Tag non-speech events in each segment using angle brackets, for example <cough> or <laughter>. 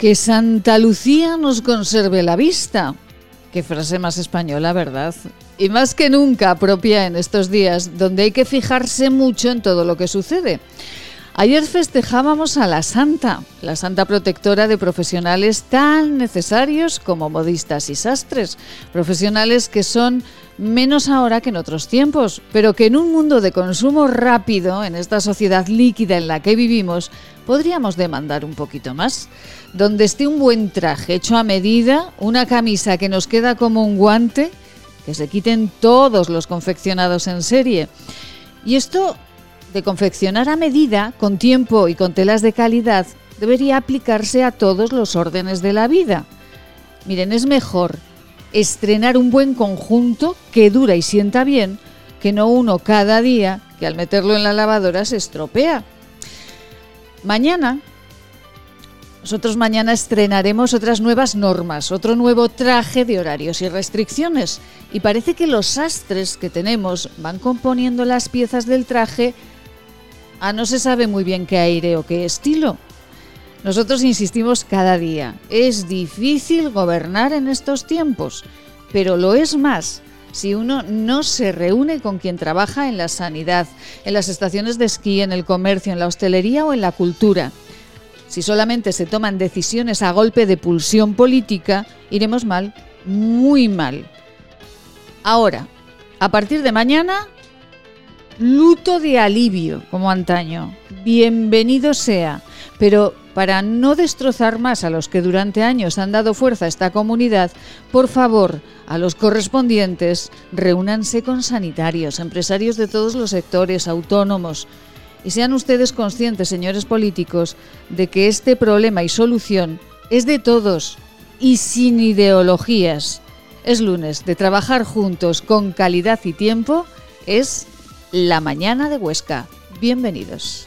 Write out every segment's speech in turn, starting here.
Que Santa Lucía nos conserve la vista. Qué frase más española, ¿verdad? Y más que nunca propia en estos días, donde hay que fijarse mucho en todo lo que sucede. Ayer festejábamos a la Santa, la Santa protectora de profesionales tan necesarios como modistas y sastres, profesionales que son menos ahora que en otros tiempos, pero que en un mundo de consumo rápido, en esta sociedad líquida en la que vivimos, podríamos demandar un poquito más. Donde esté un buen traje hecho a medida, una camisa que nos queda como un guante, que se quiten todos los confeccionados en serie. Y esto de confeccionar a medida, con tiempo y con telas de calidad, debería aplicarse a todos los órdenes de la vida. Miren, es mejor estrenar un buen conjunto que dura y sienta bien que no uno cada día que al meterlo en la lavadora se estropea. Mañana, nosotros mañana estrenaremos otras nuevas normas, otro nuevo traje de horarios y restricciones. Y parece que los sastres que tenemos van componiendo las piezas del traje a no se sabe muy bien qué aire o qué estilo. Nosotros insistimos cada día, es difícil gobernar en estos tiempos, pero lo es más si uno no se reúne con quien trabaja en la sanidad, en las estaciones de esquí, en el comercio, en la hostelería o en la cultura. Si solamente se toman decisiones a golpe de pulsión política, iremos mal, muy mal. Ahora, a partir de mañana, luto de alivio, como antaño. Bienvenido sea. Pero para no destrozar más a los que durante años han dado fuerza a esta comunidad, por favor, a los correspondientes, reúnanse con sanitarios, empresarios de todos los sectores, autónomos. Y sean ustedes conscientes, señores políticos, de que este problema y solución es de todos y sin ideologías. Es lunes de trabajar juntos con calidad y tiempo. Es la mañana de Huesca. Bienvenidos.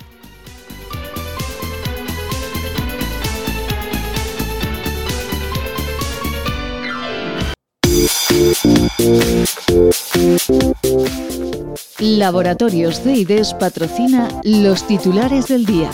Laboratorios CIDES patrocina los titulares del día.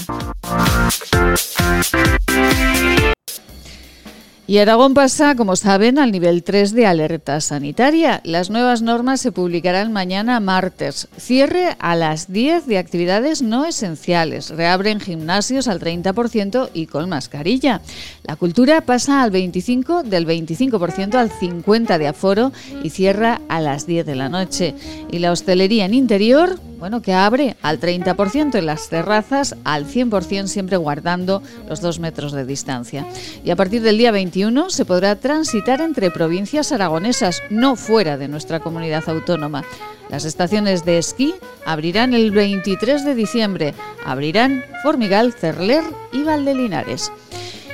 Y Aragón pasa, como saben, al nivel 3 de alerta sanitaria. Las nuevas normas se publicarán mañana martes. Cierre a las 10 de actividades no esenciales. Reabren gimnasios al 30% y con mascarilla. La cultura pasa al 25 del 25% al 50 de aforo y cierra a las 10 de la noche. Y la hostelería en interior bueno, que abre al 30% en las terrazas, al 100% siempre guardando los dos metros de distancia. Y a partir del día 21 se podrá transitar entre provincias aragonesas, no fuera de nuestra comunidad autónoma. Las estaciones de esquí abrirán el 23 de diciembre. Abrirán Formigal, Cerler y Valdelinares.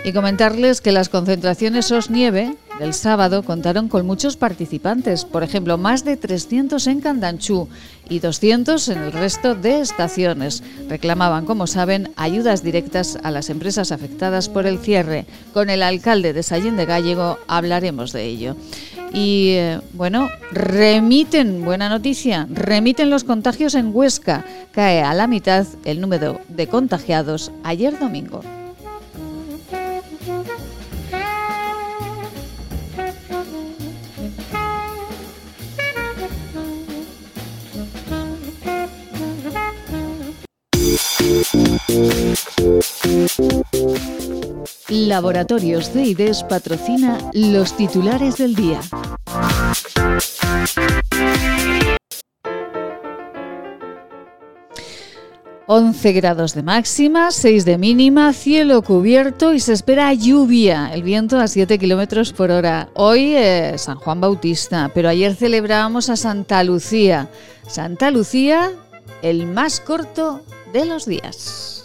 Y comentarles que las concentraciones Os-Nieve del sábado contaron con muchos participantes, por ejemplo, más de 300 en Candanchú y 200 en el resto de estaciones. Reclamaban, como saben, ayudas directas a las empresas afectadas por el cierre. Con el alcalde de Sallén de Gallego hablaremos de ello. Y eh, bueno, remiten, buena noticia, remiten los contagios en Huesca. Cae a la mitad el número de contagiados ayer domingo. Laboratorios de patrocina los titulares del día. ...11 grados de máxima, 6 de mínima, cielo cubierto y se espera lluvia, el viento a 7 kilómetros por hora. Hoy es San Juan Bautista, pero ayer celebrábamos a Santa Lucía. Santa Lucía, el más corto de los días.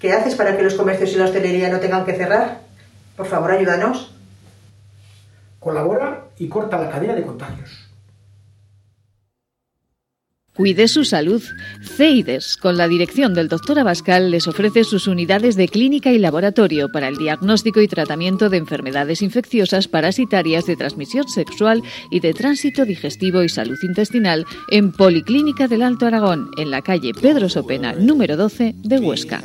¿Qué haces para que los comercios y la hostelería no tengan que cerrar? Por favor, ayúdanos. Colabora y corta la cadena de contagios. Cuide su salud. CEIDES, con la dirección del doctor Abascal, les ofrece sus unidades de clínica y laboratorio para el diagnóstico y tratamiento de enfermedades infecciosas parasitarias de transmisión sexual y de tránsito digestivo y salud intestinal en Policlínica del Alto Aragón, en la calle Pedro Sopena, número 12 de Huesca.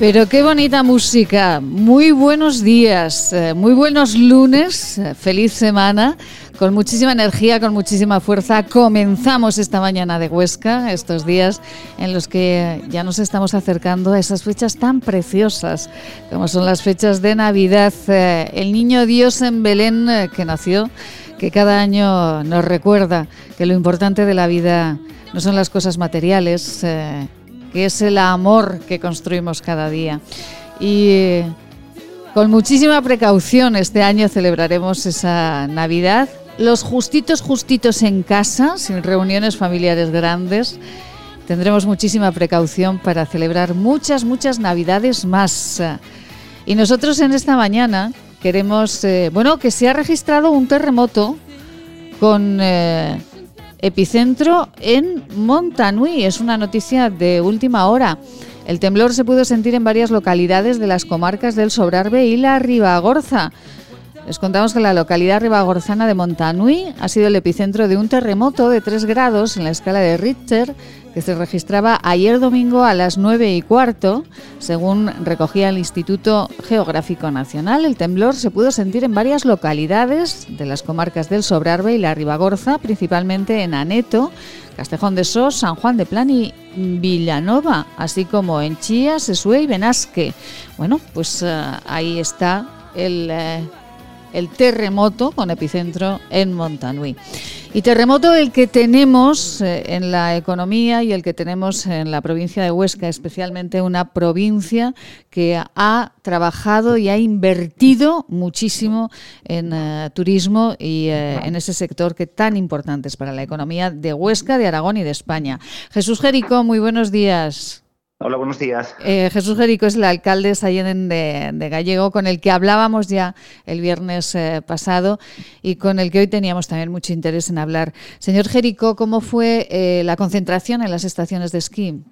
Pero qué bonita música. Muy buenos días, eh, muy buenos lunes, eh, feliz semana. Con muchísima energía, con muchísima fuerza, comenzamos esta mañana de Huesca, estos días en los que ya nos estamos acercando a esas fechas tan preciosas, como son las fechas de Navidad. Eh, el niño Dios en Belén que nació, que cada año nos recuerda que lo importante de la vida no son las cosas materiales, que es el amor que construimos cada día. Y eh, con muchísima precaución este año celebraremos esa Navidad. Los justitos, justitos en casa, sin reuniones familiares grandes. Tendremos muchísima precaución para celebrar muchas, muchas Navidades más. Y nosotros en esta mañana queremos, eh, bueno, que se ha registrado un terremoto con eh, epicentro en Montanui. Es una noticia de última hora. El temblor se pudo sentir en varias localidades de las comarcas del Sobrarbe y la Ribagorza. Les contamos que la localidad ribagorzana de Montanui ha sido el epicentro de un terremoto de 3 grados en la escala de Richter que se registraba ayer domingo a las 9 y cuarto. Según recogía el Instituto Geográfico Nacional, el temblor se pudo sentir en varias localidades de las comarcas del Sobrarbe y la Ribagorza, principalmente en Aneto, Castejón de Sos, San Juan de Plan y Villanova, así como en Chía, Sesue y Benasque. Bueno, pues eh, ahí está el... Eh, el terremoto con epicentro en Montanui. Y terremoto el que tenemos eh, en la economía y el que tenemos en la provincia de Huesca, especialmente una provincia que ha trabajado y ha invertido muchísimo en eh, turismo y eh, en ese sector que tan importante es para la economía de Huesca, de Aragón y de España. Jesús Jerico, muy buenos días. Hola, buenos días. Eh, Jesús Jerico es el alcalde de, de, Gallego, con el que hablábamos ya el viernes eh, pasado y con el que hoy teníamos también mucho interés en hablar. Señor Jerico, ¿cómo fue eh, la concentración en las estaciones de esquí?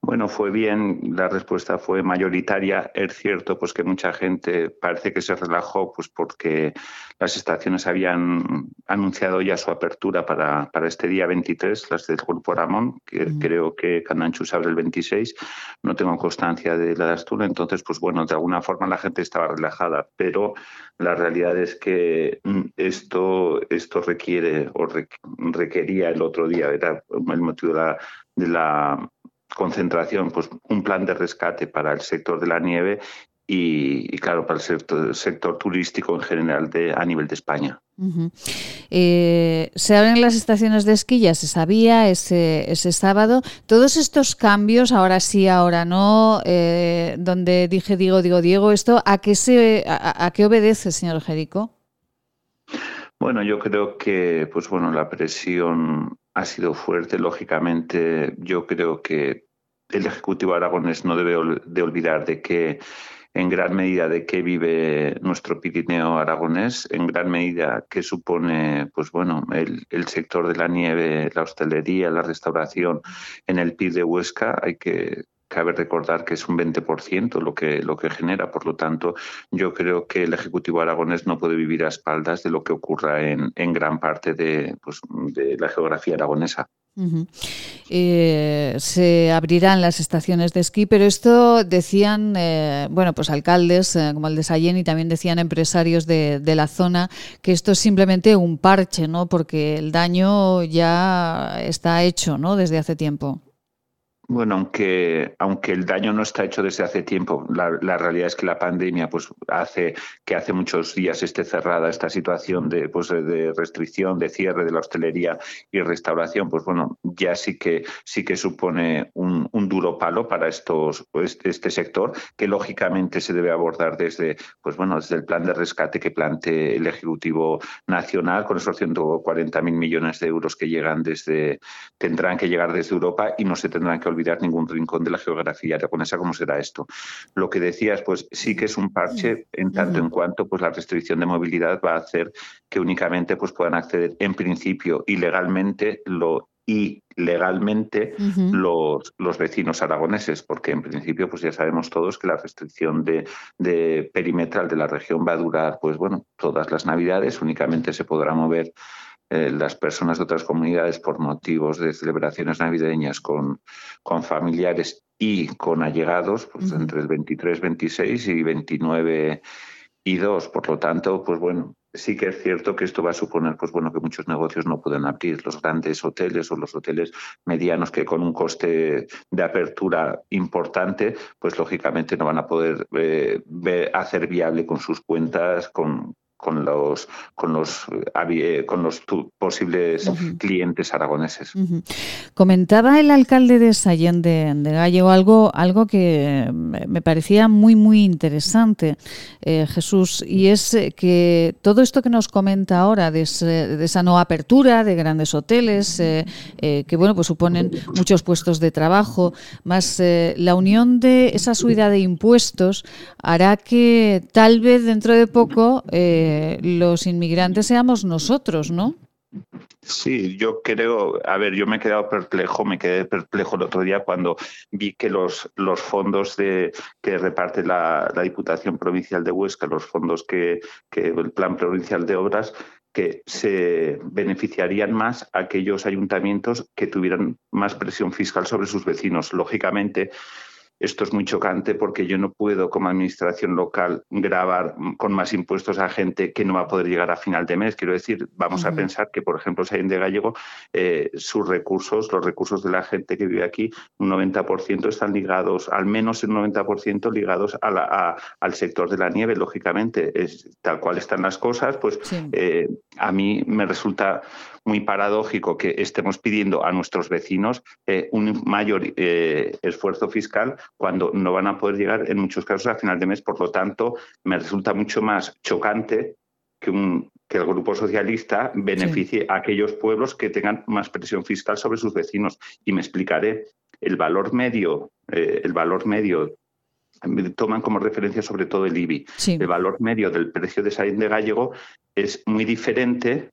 Bueno, fue bien, la respuesta fue mayoritaria. Es cierto pues que mucha gente parece que se relajó pues porque las estaciones habían anunciado ya su apertura para, para este día 23, las del Grupo Ramón, que mm. creo que Cananchus abre el 26. No tengo constancia de la de Astura, entonces, pues bueno, de alguna forma la gente estaba relajada, pero la realidad es que mm, esto, esto requiere o requería el otro día, era el motivo de la, de la concentración, pues un plan de rescate para el sector de la nieve y, claro, para el sector, turístico en general de, a nivel de España. Eh, se abren las estaciones de esquí, ya se sabía ese, ese sábado. Todos estos cambios, ahora sí, ahora no, eh, donde dije digo, digo, Diego, ¿esto a qué, se, a, qué obedece, señor Jerico? Bueno, yo creo que pues bueno, la presión ha sido fuerte. Lógicamente, yo creo que el Ejecutivo aragonés no debe de olvidar de que en gran medida de qué vive nuestro Pirineo aragonés, en gran medida qué supone pues bueno, el, sector de la nieve, la hostelería, la restauración en el PIB de Huesca. Hay que cabe recordar que es un 20% lo que, lo que genera. Por lo tanto, yo creo que el Ejecutivo aragonés no puede vivir a espaldas de lo que ocurra en, en gran parte de, pues, de la geografía aragonesa. Eh, se abrirán las estaciones de esquí, pero esto decían, eh, bueno, pues alcaldes eh, como el de Sallén y también decían empresarios de, de, la zona que esto es simplemente un parche, ¿no? Porque el daño ya está hecho, ¿no? Desde hace tiempo. Bueno, aunque, aunque el daño no está hecho desde hace tiempo, la, realidad es que la pandemia pues, hace que hace muchos días esté cerrada esta situación de, pues, de restricción, de cierre de la hostelería y restauración, pues bueno, ya sí que sí que supone un, duro palo para estos, este sector, que lógicamente se debe abordar desde, pues bueno, desde el plan de rescate que plantee el Ejecutivo Nacional, con esos 140.000 millones de euros que llegan desde, tendrán que llegar desde Europa y no se tendrán que olvidar ningún rincón de la geografía aragonesa cómo será esto. Lo que decías, pues sí que es un parche en tanto en cuanto pues la restricción de movilidad va a hacer que únicamente pues puedan acceder en principio ilegalmente lo y legalmente los, los, vecinos aragoneses, porque en principio pues ya sabemos todos que la restricción de, de, perimetral de la región va a durar pues bueno todas las navidades, únicamente se podrá mover eh, las personas de otras comunidades por motivos de celebraciones navideñas con, con familiares y con allegados, pues entre el 23, 26 y 29 y 2. Por lo tanto, pues bueno, sí que es cierto que esto va a suponer pues bueno que muchos negocios no pueden abrir los grandes hoteles o los hoteles medianos que con un coste de apertura importante pues lógicamente no van a poder eh, hacer viable con sus cuentas con, con los con los eh, con los posibles clientes aragoneses. Comentaba el alcalde de Sallén de, Gallego algo algo que me parecía muy muy interesante, eh, Jesús, y es eh, que todo esto que nos comenta ahora de, esa no apertura de grandes hoteles que bueno pues suponen muchos puestos de trabajo, más la unión de esa subida de impuestos hará que tal vez dentro de poco los inmigrantes seamos nosotros, ¿no? Sí, yo creo, a ver, yo me he quedado perplejo, me quedé perplejo el otro día cuando vi que los, los fondos de, que reparte la, Diputación Provincial de Huesca, los fondos que, que el Plan Provincial de Obras, que se beneficiarían más aquellos ayuntamientos que tuvieran más presión fiscal sobre sus vecinos. Lógicamente, esto es muy chocante porque yo no puedo como administración local grabar con más impuestos a gente que no va a poder llegar a final de mes. Quiero decir, vamos a pensar que, por ejemplo, Saín de Gallego, eh, sus recursos, los recursos de la gente que vive aquí, un 90% están ligados, al menos un 90% ligados al sector de la nieve, lógicamente. Es, tal cual están las cosas, pues eh, a mí me resulta muy paradójico que estemos pidiendo a nuestros vecinos eh, un mayor eh, esfuerzo fiscal cuando no van a poder llegar en muchos casos a final de mes. Por lo tanto, me resulta mucho más chocante que, un, que el Grupo Socialista beneficie a aquellos pueblos que tengan más presión fiscal sobre sus vecinos. Y me explicaré. El valor medio, eh, el valor medio toman como referencia sobre todo el IBI. El valor medio del precio de Saín de Gallego es muy diferente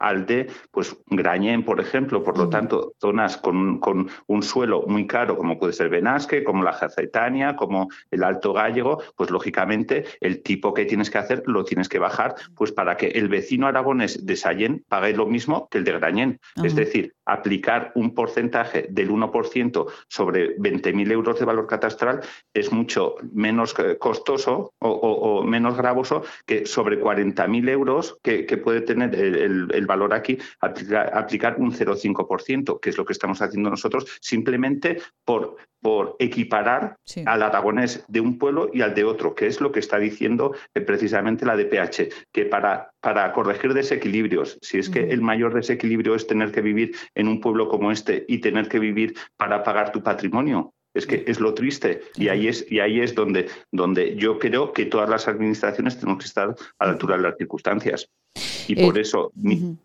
al de pues Grañén, por ejemplo. Por lo tanto, zonas con, con, un suelo muy caro, como puede ser Benasque, como la Jacetania, como el Alto Gallego, pues lógicamente el tipo que tienes que hacer lo tienes que bajar, pues para que el vecino aragonés de Sallén pague lo mismo que el de Grañén. Es decir, aplicar un porcentaje del 1% sobre 20.000 euros de valor catastral es mucho menos costoso o, menos gravoso que sobre 40.000 euros que, puede tener el, el valor aquí, aplicar, un 0,5%, que es lo que estamos haciendo nosotros, simplemente por, por equiparar al aragonés de un pueblo y al de otro, que es lo que está diciendo eh, precisamente la DPH, que para, para corregir desequilibrios, si es que el mayor desequilibrio es tener que vivir en un pueblo como este y tener que vivir para pagar tu patrimonio, es que es lo triste. Y ahí es, y ahí es donde, donde yo creo que todas las administraciones tenemos que estar a la altura de las circunstancias. Y por eh, eso mi,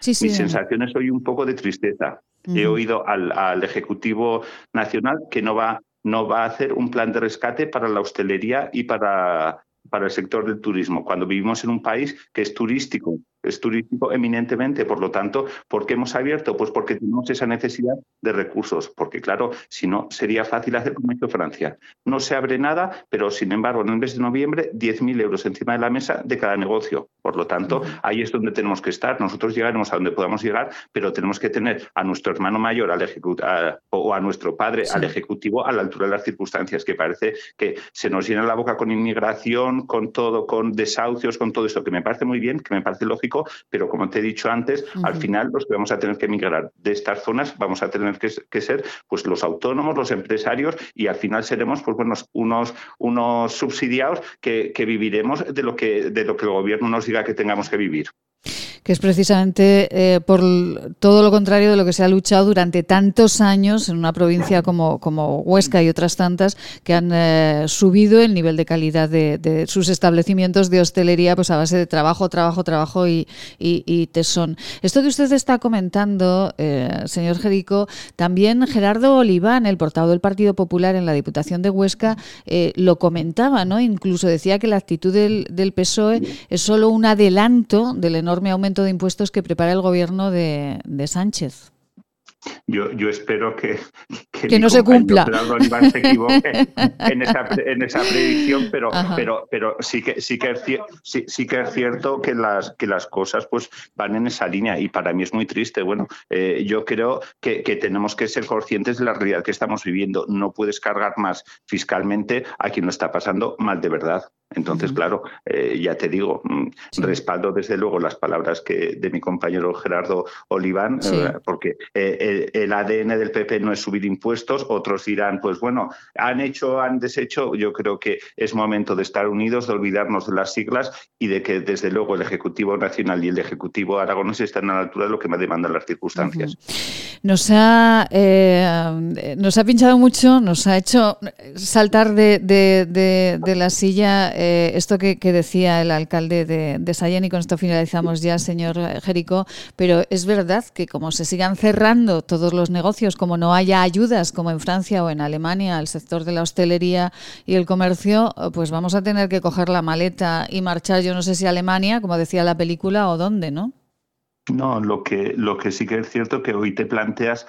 sensación es hoy un poco de tristeza. He oído al, al, Ejecutivo Nacional que no va, no va a hacer un plan de rescate para la hostelería y para, para el sector del turismo, cuando vivimos en un país que es turístico es turístico eminentemente. Por lo tanto, ¿por qué hemos abierto? Pues porque tenemos esa necesidad de recursos. Porque, claro, si no, sería fácil hacer como hizo Francia. No se abre nada, pero sin embargo, en el mes de noviembre, 10.000 euros encima de la mesa de cada negocio. Por lo tanto, ahí es donde tenemos que estar. Nosotros llegaremos a donde podamos llegar, pero tenemos que tener a nuestro hermano mayor al o a nuestro padre al ejecutivo a la altura de las circunstancias, que parece que se nos llena la boca con inmigración, con todo, con desahucios, con todo esto, que me parece muy bien, que me parece lógico pero como te he dicho antes, al final los que vamos a tener que emigrar de estas zonas vamos a tener que, ser pues los autónomos, los empresarios y al final seremos pues bueno, unos, unos subsidiados que, que viviremos de lo que, de lo que el gobierno nos diga que tengamos que vivir que es precisamente eh, por todo lo contrario de lo que se ha luchado durante tantos años en una provincia como, como Huesca y otras tantas que han eh, subido el nivel de calidad de, sus establecimientos de hostelería pues a base de trabajo, trabajo, trabajo y, tesón. Esto que usted está comentando, eh, señor Jerico, también Gerardo Oliván, el portavoz del Partido Popular en la Diputación de Huesca, lo comentaba, ¿no? Incluso decía que la actitud del, del PSOE es solo un adelanto del enorme aumento de impuestos que prepara el gobierno de, Sánchez. Yo, yo, espero que, que, no se cumpla. se equivoque <laughs> en esa, en esa predicción, pero, pero, pero sí que sí que es, sí, sí, que es cierto que las que las cosas pues van en esa línea y para mí es muy triste. Bueno, eh, yo creo que, que, tenemos que ser conscientes de la realidad que estamos viviendo. No puedes cargar más fiscalmente a quien lo está pasando mal de verdad. Entonces, claro, eh, ya te digo, mm, respaldo desde luego las palabras que de mi compañero Gerardo Oliván, eh, porque eh, el, ADN del PP no es subir impuestos, otros dirán, pues bueno, han hecho, han deshecho, yo creo que es momento de estar unidos, de olvidarnos de las siglas y de que desde luego el Ejecutivo Nacional y el Ejecutivo Aragonés están a la altura de lo que me demandan las circunstancias. Nos ha, nos ha pinchado mucho, nos ha hecho saltar de, de la silla eh, esto que, decía el alcalde de, de y con esto finalizamos ya, señor Jerico, pero es verdad que como se sigan cerrando todos los negocios, como no haya ayudas como en Francia o en Alemania al sector de la hostelería y el comercio, pues vamos a tener que coger la maleta y marchar, yo no sé si a Alemania, como decía la película, o dónde, ¿no? No, lo que, lo que sí que es cierto que hoy te planteas,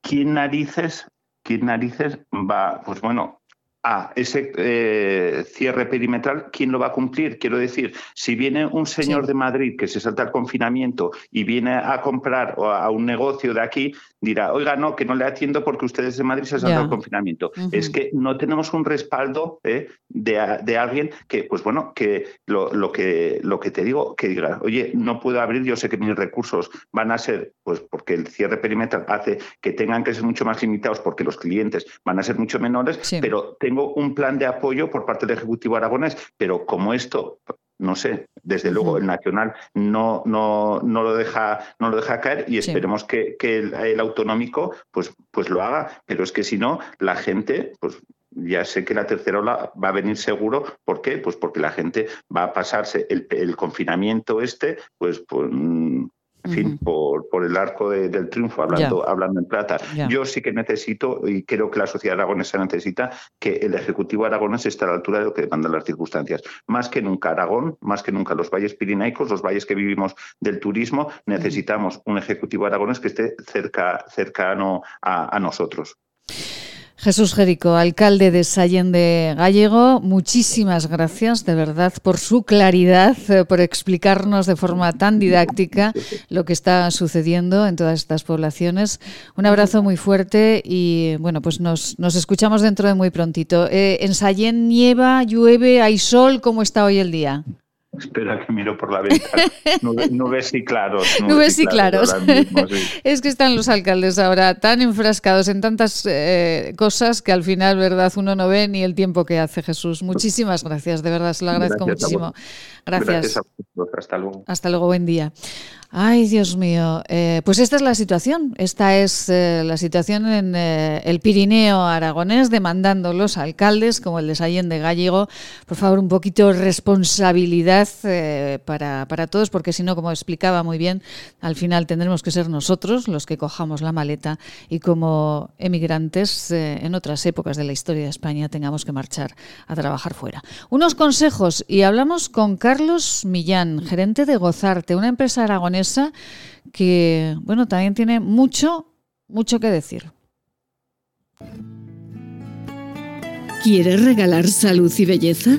¿quién narices, quién narices va, pues bueno, a ese eh, cierre perimetral, ¿quién lo va a cumplir? Quiero decir, si viene un señor de Madrid que se salta el confinamiento y viene a comprar a un negocio de aquí, dirá, oiga, no, que no le atiendo porque ustedes de Madrid se saltan el confinamiento. Es que no tenemos un respaldo ¿eh? de, alguien que, pues bueno, que lo, que lo que te digo, que diga, oye, no puedo abrir, yo sé que mis recursos van a ser, pues porque el cierre perimetral hace que tengan que ser mucho más limitados porque los clientes van a ser mucho menores, pero tengo un plan de apoyo por parte del Ejecutivo aragonés, pero como esto no sé, desde luego el Nacional no, no, no, lo, deja, no lo deja caer y esperemos que, el, autonómico pues, pues lo haga, pero es que si no, la gente, pues ya sé que la tercera ola va a venir seguro. ¿Por qué? Pues porque la gente va a pasarse el, el confinamiento este, pues, pues en fin, por, por, el arco del triunfo, hablando, hablando en plata. Yo sí que necesito, y creo que la sociedad aragonesa necesita, que el Ejecutivo aragonés esté a la altura de lo que demandan las circunstancias. Más que nunca Aragón, más que nunca los valles pirenaicos, los valles que vivimos del turismo, necesitamos un Ejecutivo aragonés que esté cerca, cercano a, a nosotros. Jesús Jerico, alcalde de Sallén de Gallego, muchísimas gracias de verdad por su claridad, eh, por explicarnos de forma tan didáctica lo que está sucediendo en todas estas poblaciones. Un abrazo muy fuerte y bueno, pues nos, escuchamos dentro de muy prontito. Eh, ¿En Sallén nieva, llueve, hay sol? ¿Cómo está hoy el día? Espera que miro por la ventana. <laughs> Nubes, y claros. Nubes, y claros. <laughs> es que están los alcaldes ahora tan enfrascados en tantas eh, cosas que al final, ¿verdad? Uno no ve ni el tiempo que hace Jesús. Muchísimas gracias, de verdad, se lo agradezco muchísimo. Gracias. Hasta luego. Hasta luego, buen día. Ay, Dios mío. Eh, pues esta es la situación. Esta es eh, la situación en eh, el Pirineo aragonés, demandando los alcaldes, como el de Sallén de Gallego, por favor, un poquito responsabilidad para, para, todos, porque si no, como explicaba muy bien, al final tendremos que ser nosotros los que cojamos la maleta y como emigrantes en otras épocas de la historia de España tengamos que marchar a trabajar fuera. Unos consejos y hablamos con Carlos Millán, gerente de Gozarte, una empresa aragonesa que, bueno, también tiene mucho, mucho que decir. ¿Quieres regalar salud y belleza?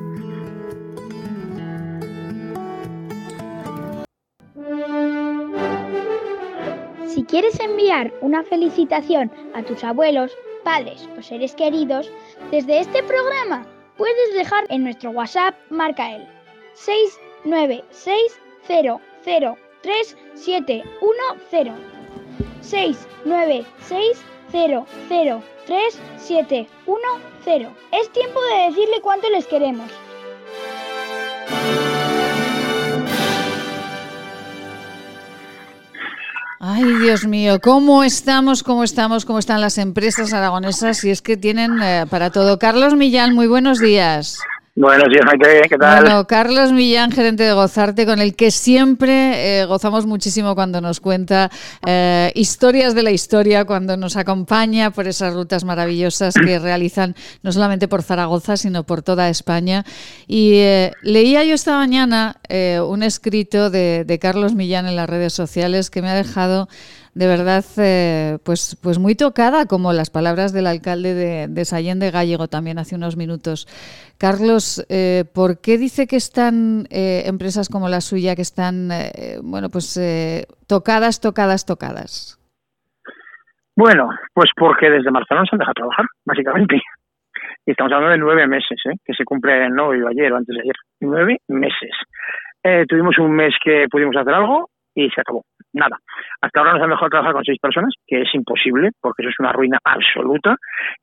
quieres enviar una felicitación a tus abuelos, padres o seres queridos, desde este programa puedes dejar en nuestro WhatsApp marca el 6 9 6 0 0 3 7 1 0 6 9 6 0 0 3 7 1 0 Es tiempo de decirle cuánto les queremos. Ay, Dios mío, ¿cómo estamos? ¿Cómo estamos? ¿Cómo están las empresas aragonesas? Y es que tienen eh, para todo. Carlos Millán, muy buenos días. Buenos días, Maite, ¿qué tal? Bueno, Carlos Millán, gerente de Gozarte, con el que siempre eh, gozamos muchísimo cuando nos cuenta eh, historias de la historia, cuando nos acompaña por esas rutas maravillosas que <clears throat> realizan no solamente por Zaragoza, sino por toda España. Y eh, leía yo esta mañana un escrito de, de Carlos Millán en las redes sociales que me ha dejado de verdad eh, pues, pues muy tocada, como las palabras del alcalde de, de Sallén de Gallego también hace unos minutos. Carlos, eh, ¿por qué dice que están eh, empresas como la suya que están, bueno, pues tocadas, tocadas, tocadas? Bueno, pues porque desde marzo no se han dejado trabajar, básicamente. Y estamos hablando de nueve meses, que se cumple no hoy o ayer o antes de ayer. Nueve meses. tuvimos un mes que pudimos hacer algo y se acabó nada. Hasta ahora nos han dejado trabajar con seis personas, que es imposible, porque eso es una ruina absoluta.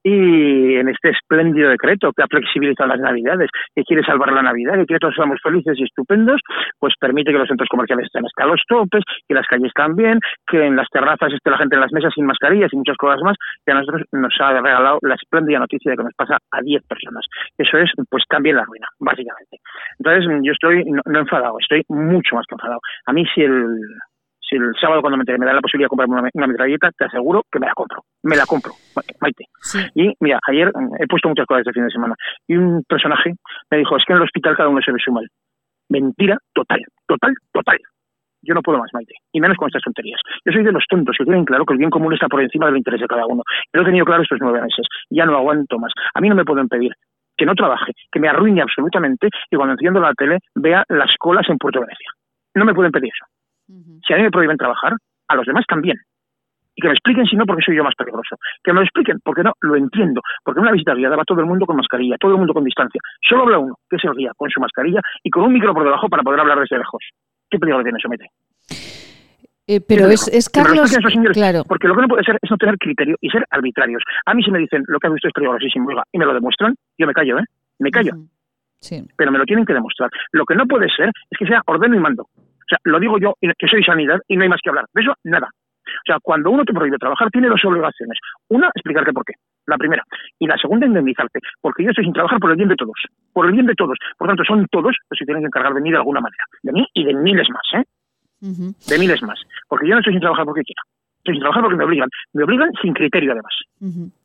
Y en este espléndido decreto que ha flexibilizado las Navidades, que quiere salvar la Navidad, que quiere que todos seamos felices y estupendos, pues permite que los centros comerciales estén hasta los topes, que las calles también, que en las terrazas esté la gente en las mesas sin mascarillas y muchas cosas más, que a nosotros nos ha regalado la espléndida noticia de que nos pasa a diez personas. Eso es, pues también la ruina, básicamente. Entonces, yo estoy no, no enfadado, estoy mucho más que enfadado. A mí si el si el sábado cuando me, me da la posibilidad de comprarme una, metralleta, te aseguro que me la compro. Me la compro, Maite. Y mira, ayer he puesto muchas cosas este fin de semana y un personaje me dijo, es que en el hospital cada uno se ve su mal. Mentira total, total, total. Yo no puedo más, Maite, y menos con estas tonterías. Yo soy de los tontos que tienen claro que el bien común está por encima del interés de cada uno. Yo lo he tenido claro estos nueve meses. Ya no aguanto más. A mí no me pueden pedir que no trabaje, que me arruine absolutamente y cuando enciendo la tele vea las colas en Puerto Venecia. No me pueden pedir eso. Si a mí me prohíben trabajar, a los demás también. Y que me expliquen si no, porque soy yo más peligroso. Que me lo expliquen, porque no, lo entiendo. Porque en una visita guiada va todo el mundo con mascarilla, todo el mundo con distancia. Solo habla uno, que es el guía, con su mascarilla y con un micro por debajo para poder hablar desde lejos. ¿Qué peligro tiene eso, mete? Eh, pero es, es Carlos, claro. Porque lo que no puede ser es no tener criterio y ser arbitrarios. A mí si me dicen lo que ha visto es peligrosísimo y me lo demuestran, yo me callo, ¿eh? Me callo. sí. Pero me lo tienen que demostrar. Lo que no puede ser es que sea ordeno y mando. O sea, lo digo yo, que soy sanidad, y no hay más que hablar. De eso, nada. O sea, cuando uno te prohíbe trabajar, tiene dos obligaciones. Una, explicarte por qué. La primera. Y la segunda, indemnizarte. Porque yo estoy sin trabajar por el bien de todos. Por el bien de todos. Por tanto, son todos los que tienen que encargar de mí de alguna manera. De mí y de miles más, ¿eh? De miles más. Porque yo no estoy sin trabajar porque quiera Estoy sin trabajar porque me obligan. Me obligan sin criterio, además.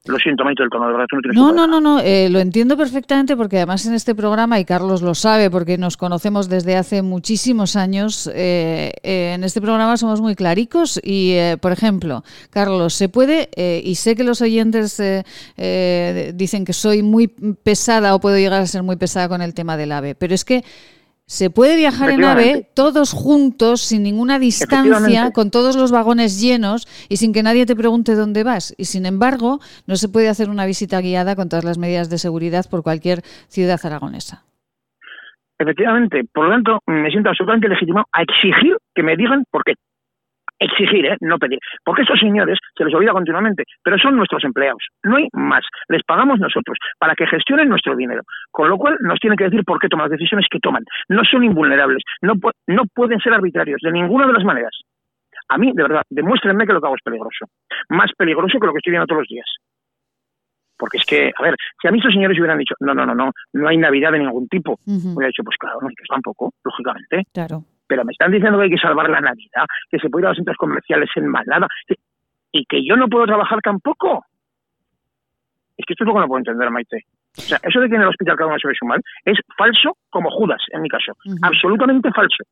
Lo siento, Maite, del tono, de verdad, no No, no, no, no, eh, lo entiendo perfectamente porque además en este programa, y Carlos lo sabe porque nos conocemos desde hace muchísimos años, eh, eh, en este programa somos muy claricos y, eh, por ejemplo, Carlos, se puede, y sé que los oyentes dicen que soy muy pesada o puedo llegar a ser muy pesada con el tema del AVE, pero es que se puede viajar en AVE todos juntos, sin ninguna distancia, con todos los vagones llenos y sin que nadie te pregunte dónde vas. Y sin embargo, no se puede hacer una visita guiada con todas las medidas de seguridad por cualquier ciudad aragonesa. Efectivamente, por lo tanto, me siento absolutamente legitimado a exigir que me digan por qué. Exigir, ¿eh? no pedir. Porque estos señores se les olvida continuamente, pero son nuestros empleados. No hay más. Les pagamos nosotros para que gestionen nuestro dinero. Con lo cual nos tienen que decir por qué toman las decisiones que toman. No son invulnerables. No, no pueden ser arbitrarios de ninguna de las maneras. A mí, de verdad, demuéstrenme que lo que hago es peligroso. Más peligroso que lo que estoy viendo todos los días. Porque es que, a ver, si a mí estos señores hubieran dicho, no, no, no, no, no hay Navidad de ningún tipo, Ujú. hubiera dicho, pues claro, no, yo tampoco, lógicamente. Claro. Pero me están diciendo que hay que salvar la Navidad, que se puede ir a los centros comerciales en manada, que- y que yo no puedo trabajar tampoco. Es que esto es lo que no puedo entender, Maite. O sea, eso de que en el hospital cada uno se ve su mal es falso como Judas, en mi caso. Absolutamente falso.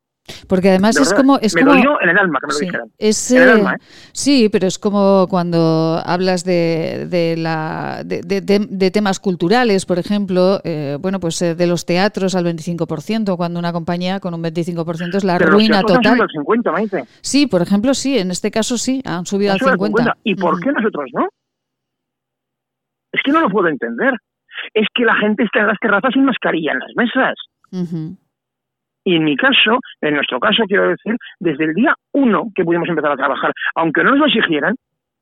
Porque además De es como... Es me como dolió en el alma que me lo Sí, dijeran. es, En el eh, alma, ¿eh? sí, pero es como cuando hablas de, de la, de, de- de- de temas culturales, por ejemplo, eh, bueno, pues eh, de los teatros al 25%, cuando una compañía con un 25% es la Pero los ruina teatros han total. subido al 50, Maite. Sí, por ejemplo, sí, en este caso sí, han subido Han al subido al 50. ¿Y por qué nosotros no? Es que no lo puedo entender. Es que la gente está en las terrazas sin mascarilla en las mesas. Ujú. Y en mi caso, en nuestro caso, quiero decir, desde el día uno que pudimos empezar a trabajar, aunque no nos lo exigieran,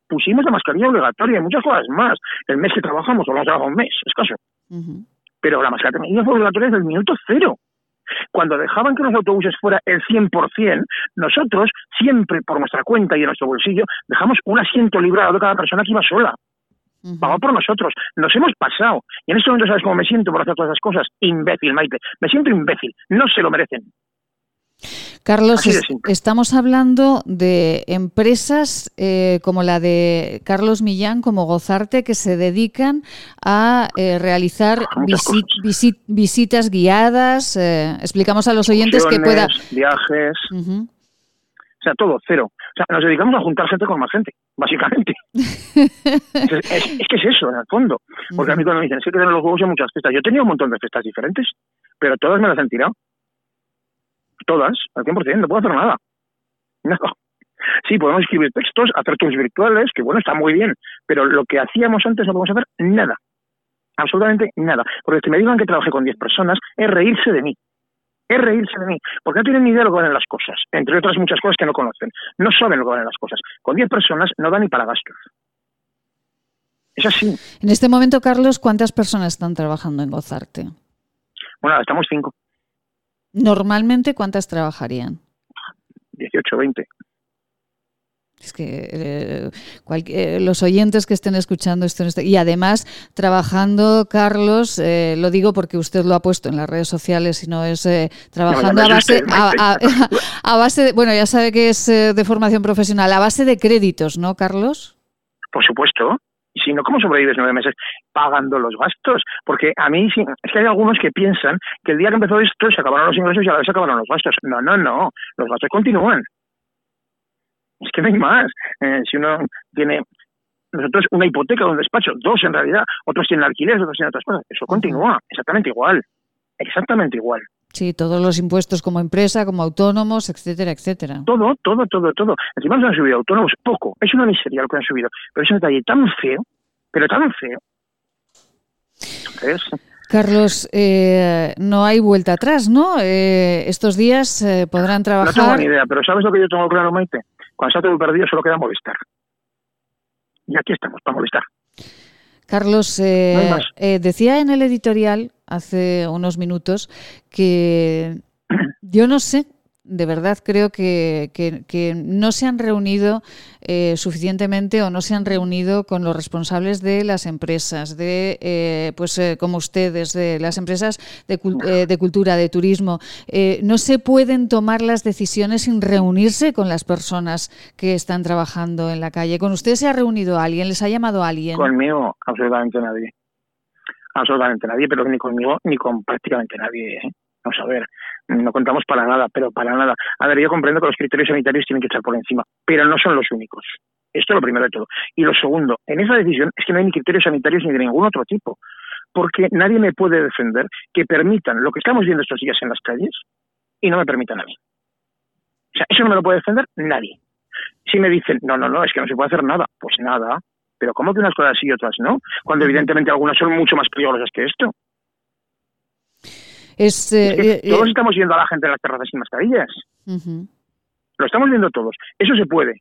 pusimos la mascarilla obligatoria y muchas cosas más. El mes que trabajamos, o vamos a trabajar un mes, escaso. Ujú. Pero la mascarilla fue obligatoria desde el minuto cero. Cuando dejaban que los autobuses fuera el 100%, nosotros siempre, por nuestra cuenta y en nuestro bolsillo, dejamos un asiento librado de cada persona que iba sola. Ujú. Pagado por nosotros. Nos hemos pasado. Y en este momento, ¿sabes cómo me siento por hacer todas esas cosas? Imbécil, Maite. Me siento imbécil. No se lo merecen. Carlos, es- estamos hablando de empresas eh, como la de Carlos Millán, como Gozarte, que se dedican a eh, realizar visi- visi- visitas guiadas. eh, explicamos a los oyentes que pueda. Viajes, Ujú. O sea, todo, cero. O sea, nos dedicamos a juntar gente con más gente, básicamente. <laughs> es, es- es que es eso, en el fondo. Porque a mí cuando me dicen, sí que tener los huevos en muchas fiestas. Yo he tenido un montón de fiestas diferentes, pero todas me las han tirado. Todas, al 100%, no puedo hacer nada. No. Sí, podemos escribir textos, hacer tours virtuales, que bueno, está muy bien, pero lo que hacíamos antes no podemos hacer nada. Absolutamente nada. Porque si me digan que trabajé con 10 personas, es reírse de mí. Es reírse de mí. Porque no tienen ni idea de lo que valen las cosas. Entre otras muchas cosas que no conocen. No saben lo que valen las cosas. Con 10 personas no da ni para gastos. Es así. En este momento, Carlos, ¿cuántas personas están trabajando en Gozarte? Bueno, estamos 5, Normalmente, ¿cuántas trabajarían? 18, 20. Es que eh, cual- eh, los oyentes que estén escuchando esto, este- y además trabajando, Carlos, eh, lo digo porque usted lo ha puesto en las redes sociales y no es trabajando No, a base, a, a- a base de, bueno, ya sabe que es eh, de formación profesional, a base de créditos, ¿no, Carlos? Por supuesto. Y si no, ¿cómo sobrevives nueve meses pagando los gastos? Porque a mí sí, es que hay algunos que piensan que el día que empezó esto se acabaron los ingresos y a la vez se acabaron los gastos. No, no, no. Los gastos continúan. Es que no hay más. Eh, si uno tiene nosotros una hipoteca de un despacho, dos en realidad, otros tienen alquileres, otros tienen otras cosas. Eso continúa exactamente igual. Exactamente igual. Sí, todos los impuestos como empresa, como autónomos, etcétera, etcétera. Todo, todo, todo, todo. Encima nos han subido autónomos poco. Es una miseria lo que han subido. Pero es un detalle tan feo, pero tan feo. Entonces, Carlos, eh, no hay vuelta atrás, ¿no? Eh, estos días eh, podrán no tengo trabajar. ni idea, pero ¿sabes lo que yo tengo claro, Maite? Cuando está todo perdido solo queda molestar. Y aquí estamos, para molestar. Carlos, eh, No eh, decía en el editorial hace unos minutos que <clears throat> yo no sé de verdad creo que, que, no se han reunido eh, suficientemente o no se han reunido con los responsables de las empresas, de eh, pues eh, como ustedes, de las empresas de, de cultura, de turismo. no se pueden tomar las decisiones sin reunirse con las personas que están trabajando en la calle. ¿Con usted se ha reunido alguien? ¿Les ha llamado alguien? Conmigo, absolutamente nadie. Absolutamente nadie, pero ni conmigo ni con prácticamente nadie. Vamos a ver, no contamos para nada, pero para nada. A ver, yo comprendo que los criterios sanitarios tienen que estar por encima, pero no son los únicos. Esto es lo primero de todo. Y lo segundo, en esa decisión es que no hay ni criterios sanitarios ni de ningún otro tipo, porque nadie me puede defender que permitan lo que estamos viendo estos días en las calles y no me permitan a mí. O sea, eso no me lo puede defender nadie. Si me dicen, no, no, no, es que no se puede hacer nada, pues nada. Pero ¿cómo que unas cosas sí y otras no? Cuando evidentemente algunas son mucho más peligrosas que esto. Es, eh, todos eh, estamos viendo a la gente en las terrazas sin mascarillas. Lo estamos viendo todos. Eso se puede.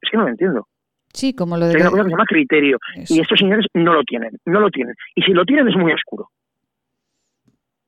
Es que no lo entiendo. Sí, como lo de... Hay una cosa que se llama criterio. Y estos señores no lo tienen. No lo tienen. Y si lo tienen es muy oscuro.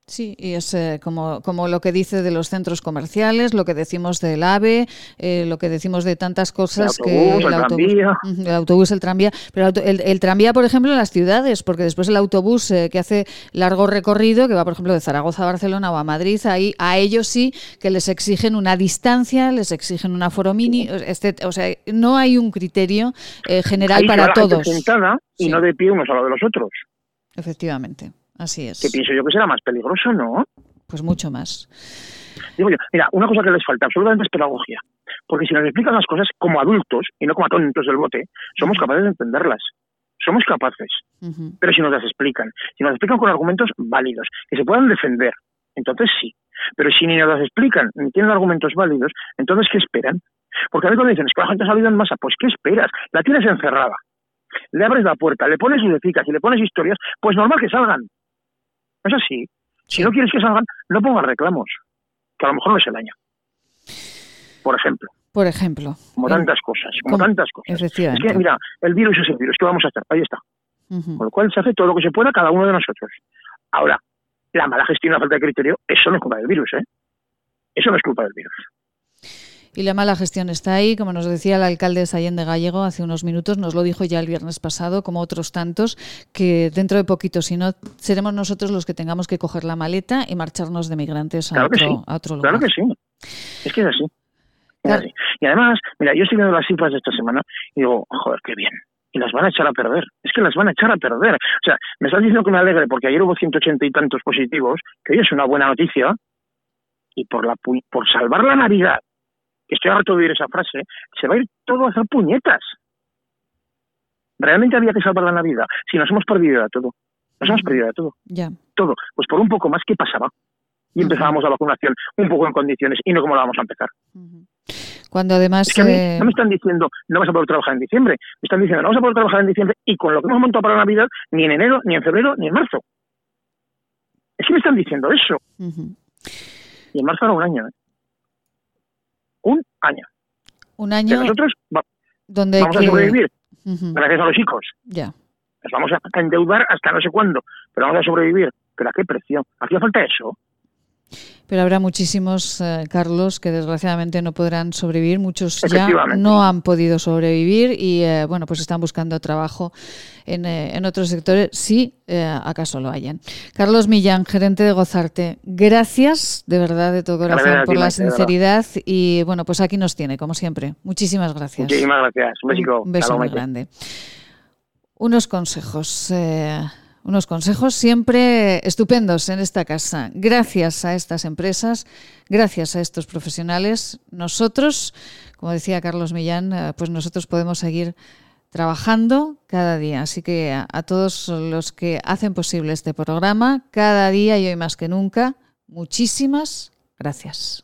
Sí, y es eh, como, como lo que dice de los centros comerciales, lo que decimos del AVE, eh, lo que decimos de tantas cosas el autobús, que el, tranvía. el autobús, el tranvía, pero el, tranvía, por ejemplo, en las ciudades, porque después el autobús eh, que hace largo recorrido, que va, por ejemplo, de Zaragoza a Barcelona o a Madrid, ahí a ellos sí que les exigen una distancia, les exigen un aforo mini, este, o sea, no hay un criterio general para todos. y no de pie unos a de los otros. Efectivamente. Así es. Que pienso yo que será más peligroso, ¿no? Pues mucho más. Digo yo, mira, una cosa que les falta absolutamente es pedagogía. Porque si nos explican las cosas como adultos y no como tontos del bote, somos capaces de entenderlas. Somos capaces. Pero si nos las explican, si nos las explican con argumentos válidos, que se puedan defender, entonces sí. Pero si ni nos las explican, ni tienen argumentos válidos, entonces ¿qué esperan? Porque a veces dicen, es que la gente ha salido en masa, pues ¿qué esperas? La tienes encerrada. Le abres la puerta, le pones sus y le pones historias, pues normal que salgan. Es así. Si no quieres que salgan, no pongas reclamos, que a lo mejor no es el año. Por ejemplo. Por ejemplo. Como tantas cosas, como, tantas cosas. Es que, mira, el virus es el virus, ¿qué vamos a hacer? Ahí está. Con lo cual se hace todo lo que se pueda cada uno de nosotros. Ahora, la mala gestión y la falta de criterio, eso no es culpa del virus, ¿eh? Eso no es culpa del virus. Y la mala gestión está ahí, como nos decía el alcalde de Gallego hace unos minutos, nos lo dijo ya el viernes pasado, como otros tantos, que dentro de poquito, si no, seremos nosotros los que tengamos que coger la maleta y marcharnos de migrantes a, otro, lugar. Claro que sí. Es que es así. Y además, mira, yo estoy viendo las cifras de esta semana y digo, joder, qué bien. Y las van a echar a perder. Es que las van a echar a perder. O sea, me estás diciendo que me alegre porque ayer hubo 180 y tantos positivos, que hoy es una buena noticia, y por, la, por salvar la Navidad que estoy harto de oír esa frase, se va a ir todo a hacer puñetas. Realmente había que salvar la Navidad. Si nos hemos perdido de todo. Nos hemos perdido de todo. Ya. Todo. Pues por un poco más, ¿qué pasaba? Y empezábamos la vacunación un poco en condiciones y no como la vamos a empezar. Cuando además... Eh, no me están diciendo, no vas a poder trabajar en diciembre. Me están diciendo, no vas a poder trabajar en diciembre y con lo que hemos montado para la Navidad, ni en enero, ni en febrero, ni en marzo. Es que me están diciendo eso. Y en marzo era un año. ¿eh? Un año. Un año. nosotros donde vamos a sobrevivir gracias a los hijos. Ya. Nos vamos a endeudar hasta no sé cuándo, pero vamos a sobrevivir. ¿Pero a qué precio? ¿Hacía falta eso? Pero habrá muchísimos, eh, Carlos, que desgraciadamente no podrán sobrevivir. Muchos ya no han podido sobrevivir y, eh, bueno, pues están buscando trabajo en, eh, en otros sectores, si acaso lo hayan. Carlos Millán, gerente de Gozarte, gracias de verdad, de todo corazón, por la sinceridad y, bueno, pues aquí nos tiene, como siempre. Muchísimas gracias. Muchísimas gracias. Un, Un beso muy grande. Unos consejos unos consejos siempre estupendos en esta casa. Gracias a estas empresas, gracias a estos profesionales, nosotros, como decía Carlos Millán, eh, pues nosotros podemos seguir trabajando cada día. Así que a, a todos los que hacen posible este programa, cada día y hoy más que nunca, muchísimas gracias.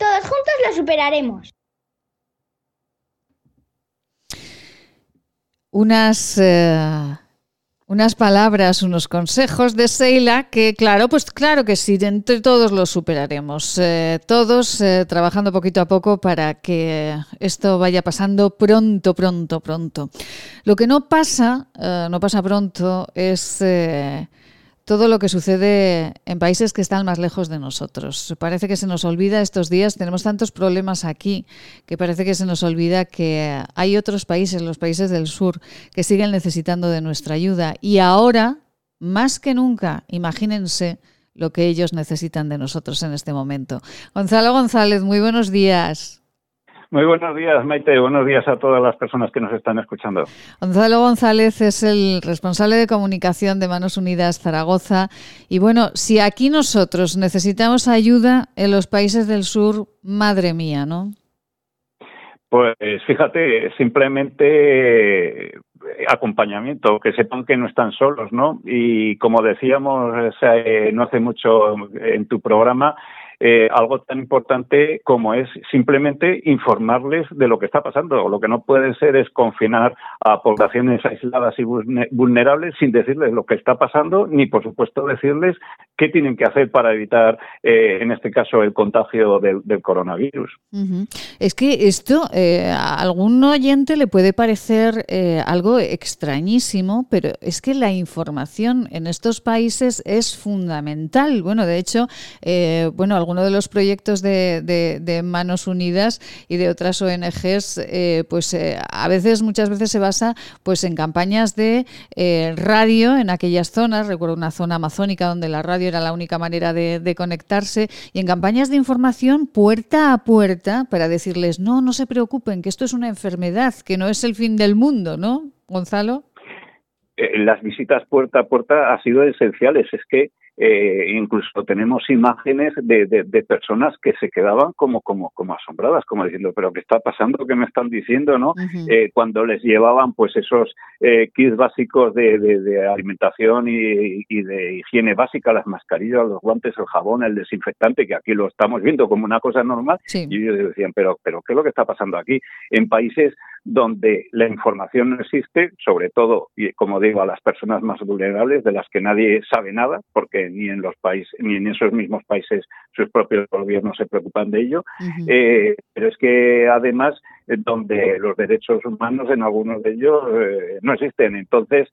Todos juntos lo superaremos. Unas eh, unas palabras, unos consejos de Seila que, claro, pues claro que sí, entre todos los superaremos. Eh, todos eh, trabajando poquito a poco para que esto vaya pasando pronto, pronto, pronto. Lo que no pasa, no pasa pronto, es todo lo que sucede en países que están más lejos de nosotros. Parece que se nos olvida estos días, tenemos tantos problemas aquí, que parece que se nos olvida que hay otros países, los países del sur, que siguen necesitando de nuestra ayuda. Y ahora, más que nunca, imagínense lo que ellos necesitan de nosotros en este momento. Gonzalo González, muy buenos días. Muy buenos días, Maite. Buenos días a todas las personas que nos están escuchando. Gonzalo González es el responsable de comunicación de Manos Unidas Zaragoza. Y bueno, si aquí nosotros necesitamos ayuda en los países del sur, madre mía, ¿no? Pues fíjate, simplemente eh, acompañamiento, que sepan que no están solos, ¿no? Y como decíamos eh, no hace mucho en tu programa, eh, algo tan importante como es simplemente informarles de lo que está pasando. Lo que no puede ser es confinar a poblaciones aisladas y vulnerables sin decirles lo que está pasando, ni por supuesto decirles qué tienen que hacer para evitar, eh, en este caso, el contagio del, coronavirus. Es que esto eh, a algún oyente le puede parecer algo extrañísimo, pero es que la información en estos países es fundamental. Bueno, de hecho, bueno, uno de los proyectos de, Manos Unidas y de otras ONGs, eh, pues eh, a veces, muchas veces se basa pues en campañas de eh, radio en aquellas zonas, recuerdo una zona amazónica donde la radio era la única manera de, conectarse, y en campañas de información puerta a puerta para decirles, no, no se preocupen, que esto es una enfermedad, que no es el fin del mundo, ¿no, Gonzalo? las visitas puerta a puerta han sido esenciales. Es que eh, incluso tenemos imágenes de, de, personas que se quedaban como, como, como asombradas, como diciendo, pero ¿qué está pasando? ¿Qué me están diciendo? ¿no? Eh, cuando les llevaban pues esos eh, kits básicos de, de alimentación y, y, de higiene básica, las mascarillas, los guantes, el jabón, el desinfectante, que aquí lo estamos viendo como una cosa normal, y ellos decían, pero, pero ¿qué es lo que está pasando aquí? En países donde la información no existe, sobre todo, y como digo, a las personas más vulnerables, de las que nadie sabe nada, porque ni en los países, ni en esos mismos países sus propios gobiernos se preocupan de ello. Eh, pero es que además, donde los derechos humanos en algunos de ellos eh, no existen. Entonces,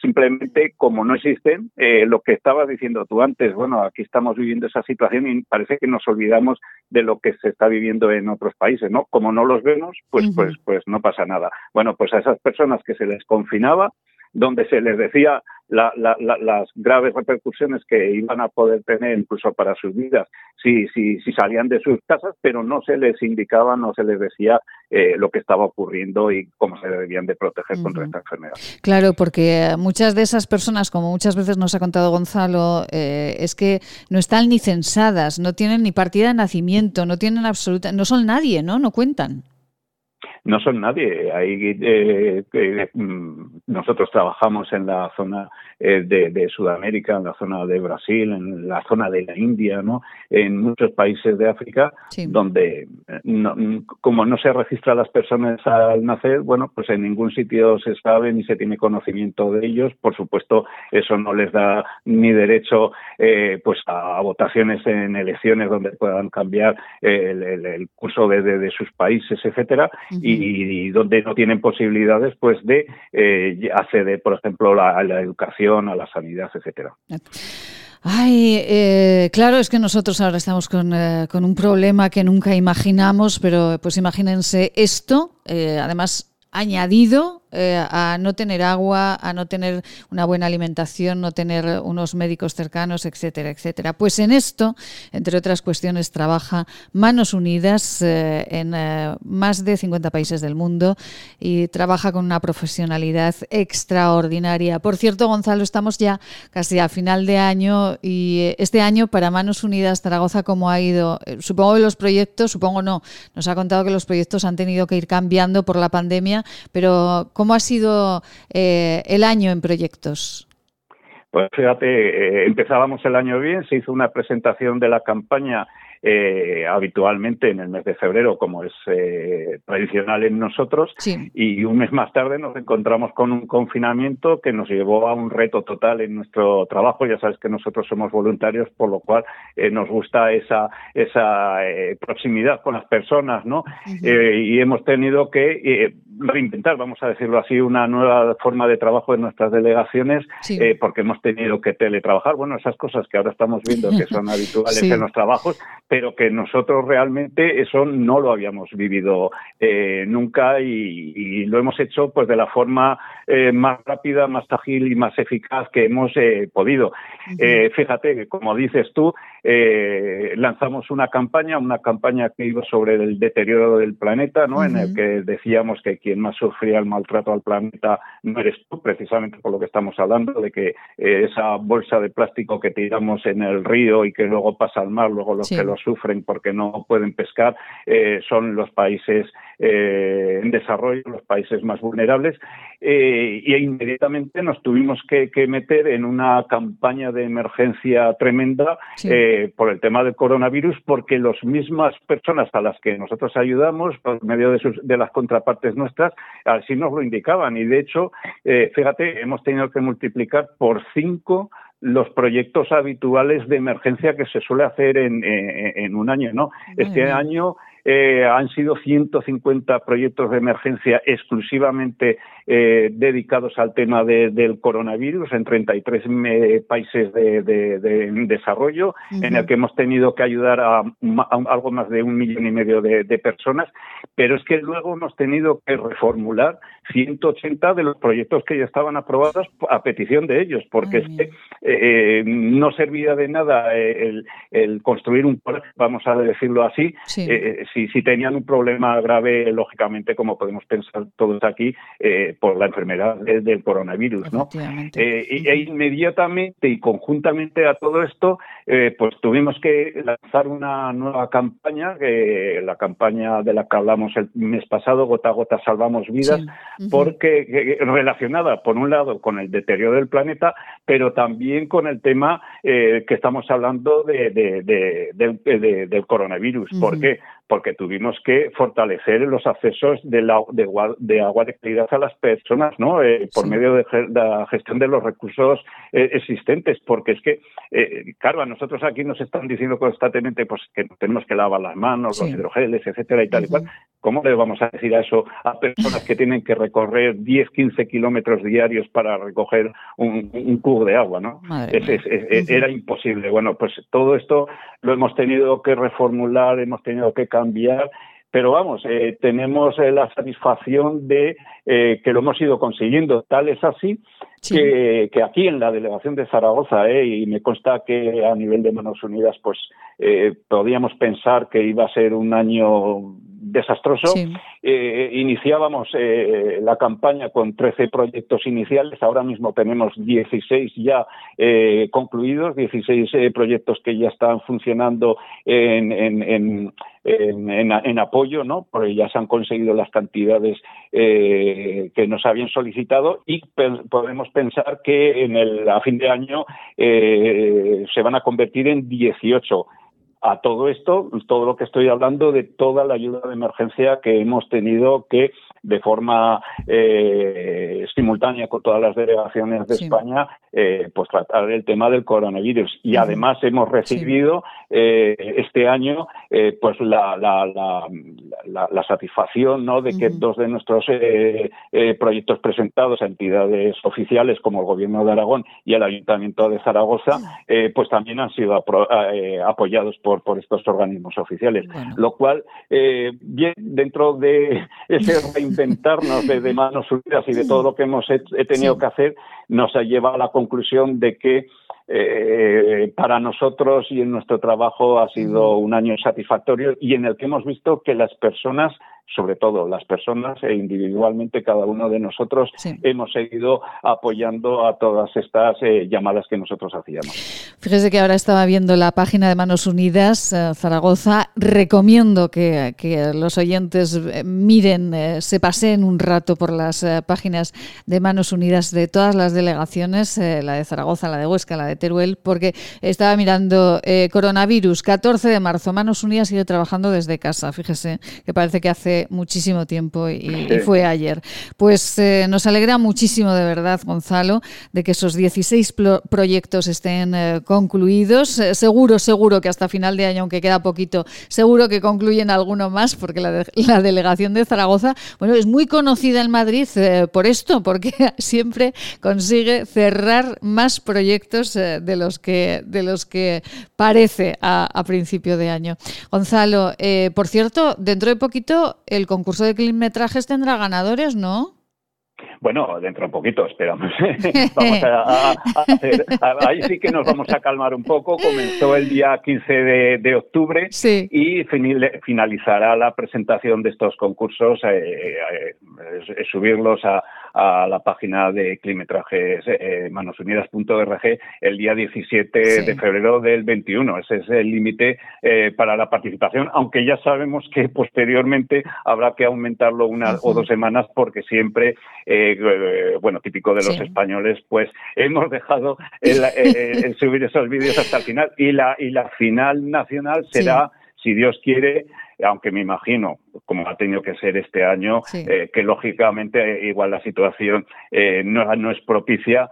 simplemente como no existen, lo que estabas diciendo tú antes, bueno, aquí estamos viviendo esa situación y parece que nos olvidamos de lo que se está viviendo en otros países, ¿no? Como no los vemos, pues, pues, pues no pasa nada. Bueno, pues a esas personas que se les confinaba, donde se les decía las graves repercusiones que iban a poder tener incluso para sus vidas si, si, si salían de sus casas, pero no se les indicaba, no se les decía eh, lo que estaba ocurriendo y cómo se debían de proteger contra esta enfermedad. Claro, porque muchas de esas personas, como muchas veces nos ha contado Gonzalo, eh, es que no están ni censadas, no tienen ni partida de nacimiento, no tienen absoluta, no son nadie, ¿no? No cuentan no son nadie. Ahí eh, mm, nosotros trabajamos en la zona eh, de, Sudamérica, en la zona de Brasil, en la zona de la India, ¿no? En muchos países de África, donde eh, mm, como no se registran las personas al nacer, bueno, pues en ningún sitio se sabe ni se tiene conocimiento de ellos. Por supuesto, eso no les da ni derecho, pues a, votaciones en elecciones donde puedan cambiar el, curso de, sus países, etcétera y, donde no tienen posibilidades pues de eh, acceder, por ejemplo, a la educación, a la sanidad, etcétera. Ay, eh, claro, es que nosotros ahora estamos con, eh, con, un problema que nunca imaginamos, pero pues imagínense esto, eh, además añadido eh, a no tener agua, a no tener una buena alimentación, no tener unos médicos cercanos, etcétera, etcétera. Pues en esto, entre otras cuestiones, trabaja Manos Unidas eh, en eh, más de 50 países del mundo y trabaja con una profesionalidad extraordinaria. Por cierto, Gonzalo, estamos ya casi a final de año y este año para Manos Unidas Zaragoza, ¿cómo ha ido? Supongo que los proyectos, supongo no, nos ha contado que los proyectos han tenido que ir cambiando por la pandemia, pero ¿Cómo ha sido eh, el año en proyectos? Pues fíjate, empezábamos el año bien, se hizo una presentación de la campaña eh, habitualmente en el mes de febrero, como es eh, tradicional en nosotros, y un mes más tarde nos encontramos con un confinamiento que nos llevó a un reto total en nuestro trabajo. Ya sabes que nosotros somos voluntarios, por lo cual eh, nos gusta esa, esa proximidad con las personas, ¿no? y hemos tenido que reinventar, vamos a decirlo así, una nueva forma de trabajo en nuestras delegaciones, porque hemos tenido que teletrabajar. Bueno, esas cosas que ahora estamos viendo que son <laughs> habituales en los trabajos, pero que nosotros realmente eso no lo habíamos vivido eh, nunca y, lo hemos hecho pues de la forma eh, más rápida, más ágil y más eficaz que hemos eh, podido. fíjate que, como dices tú, lanzamos una campaña, una campaña que iba sobre el deterioro del planeta, ¿no? En el que decíamos que quien más sufría el maltrato al planeta no eres tú, precisamente por lo que estamos hablando, de que esa bolsa de plástico que tiramos en el río y que luego pasa al mar, luego los que los sufren porque no pueden pescar eh, son los países eh, en desarrollo, los países más vulnerables, eh, y inmediatamente nos tuvimos que, meter en una campaña de emergencia tremenda por el tema del coronavirus, porque las mismas personas a las que nosotros ayudamos, por medio de, de las contrapartes nuestras, así nos lo indicaban. Y de hecho, fíjate, hemos tenido que multiplicar por cinco los proyectos habituales de emergencia que se suele hacer en, en, un año, ¿no? este año eh, han sido 150 proyectos de emergencia exclusivamente eh, dedicados al tema del coronavirus en 33 países de, desarrollo, en el que hemos tenido que ayudar a, algo más de un millón y medio de, personas, pero es que luego hemos tenido que reformular 180 de los proyectos que ya estaban aprobados a petición de ellos, porque es que eh, no servía de nada el, construir un vamos a decirlo así, si, si, tenían un problema grave, lógicamente, como podemos pensar todos aquí, eh, por la enfermedad del coronavirus, ¿no? Eh, y, e inmediatamente y conjuntamente a todo esto, eh, pues tuvimos que lanzar una nueva campaña, la campaña de la que hablamos el mes pasado, Gota a Gota Salvamos Vidas, porque relacionada, por un lado, con el deterioro del planeta, pero también con el tema que estamos hablando de, del coronavirus. ¿Por qué? Porque tuvimos que fortalecer los accesos de, la, de, agua de calidad a las personas, ¿no? Eh, por medio de, la gestión de los recursos eh, existentes, porque es que, eh, claro, a nosotros aquí nos están diciendo constantemente pues que tenemos que lavar las manos, los hidrogeles, etcétera y tal y cual. ¿Cómo le vamos a decir a eso a personas que tienen que recorrer 10, 15 kilómetros diarios para recoger un, cubo de agua, ¿no? Era imposible. Bueno, pues todo esto lo hemos tenido que reformular, hemos tenido que cambiar pero vamos, eh, tenemos eh, la satisfacción de eh, que lo hemos ido consiguiendo. Tal es así que, aquí en la delegación de Zaragoza, y me consta que a nivel de Manos Unidas, pues podíamos pensar que iba a ser un año desastroso. iniciábamos la campaña con 13 proyectos iniciales, ahora mismo tenemos 16 ya concluidos, 16 proyectos que ya están funcionando en, en, en, apoyo, ¿no? Porque ya se han conseguido las cantidades eh, que nos habían solicitado y podemos pensar que en el, a fin de año eh, se van a convertir en 18 a todo esto, todo lo que estoy hablando de toda la ayuda de emergencia que hemos tenido que de forma eh, simultánea con todas las delegaciones de España, eh, pues tratar el tema del coronavirus. Y además hemos recibido eh, este año pues la, la, la, satisfacción ¿no? de que dos de nuestros proyectos presentados a entidades oficiales como el Gobierno de Aragón y el Ayuntamiento de Zaragoza, pues también han sido apoyados por, por estos organismos oficiales. Lo cual, bien, dentro de <laughs> ese inventarnos de, manos unidas y de todo lo que hemos he, tenido que hacer, nos ha llevado a la conclusión de que eh, para nosotros y en nuestro trabajo ha sido un año satisfactorio y en el que hemos visto que las personas sobre todo las personas e individualmente cada uno de nosotros hemos seguido apoyando a todas estas eh, llamadas que nosotros hacíamos. Fíjese que ahora estaba viendo la página de Manos Unidas eh, Zaragoza. Recomiendo que, los oyentes miren, se paseen un rato por las páginas de Manos Unidas de todas las delegaciones, la de Zaragoza, la de Huesca, la de Teruel, porque estaba mirando coronavirus, 14 de marzo, Manos Unidas sigue trabajando desde casa. Fíjese que parece que hace muchísimo tiempo y, fue ayer. Pues eh, nos alegra muchísimo de verdad, Gonzalo, de que esos 16 proyectos estén eh, concluidos. Eh, seguro, seguro que hasta final de año, aunque queda poquito, seguro que concluyen alguno más, porque la, la delegación de Zaragoza, bueno, es muy conocida en Madrid por esto, porque <laughs> siempre consigue cerrar más proyectos de los que de los que parece a, a principio de año. Gonzalo, por cierto, dentro de poquito el concurso de kilometrajes tendrá ganadores, ¿no? Bueno, dentro de un poquito, esperamos. <laughs> vamos a, hacer, ahí sí que nos vamos a calmar un poco. Comenzó el día 15 de, octubre y finalizará la presentación de estos concursos, eh, eh, subirlos a, a la página de climetrajes eh, manosunidas.org el día 17 de febrero del 21. Ese es el límite eh, para la participación, aunque ya sabemos que posteriormente habrá que aumentarlo una o dos semanas porque siempre, eh, bueno, típico de los españoles, pues hemos dejado <laughs> el, subir esos vídeos hasta el final y la, y la final nacional será si Dios quiere, aunque me imagino, como ha tenido que ser este año, eh, que lógicamente eh, igual la situación eh, no, no, es propicia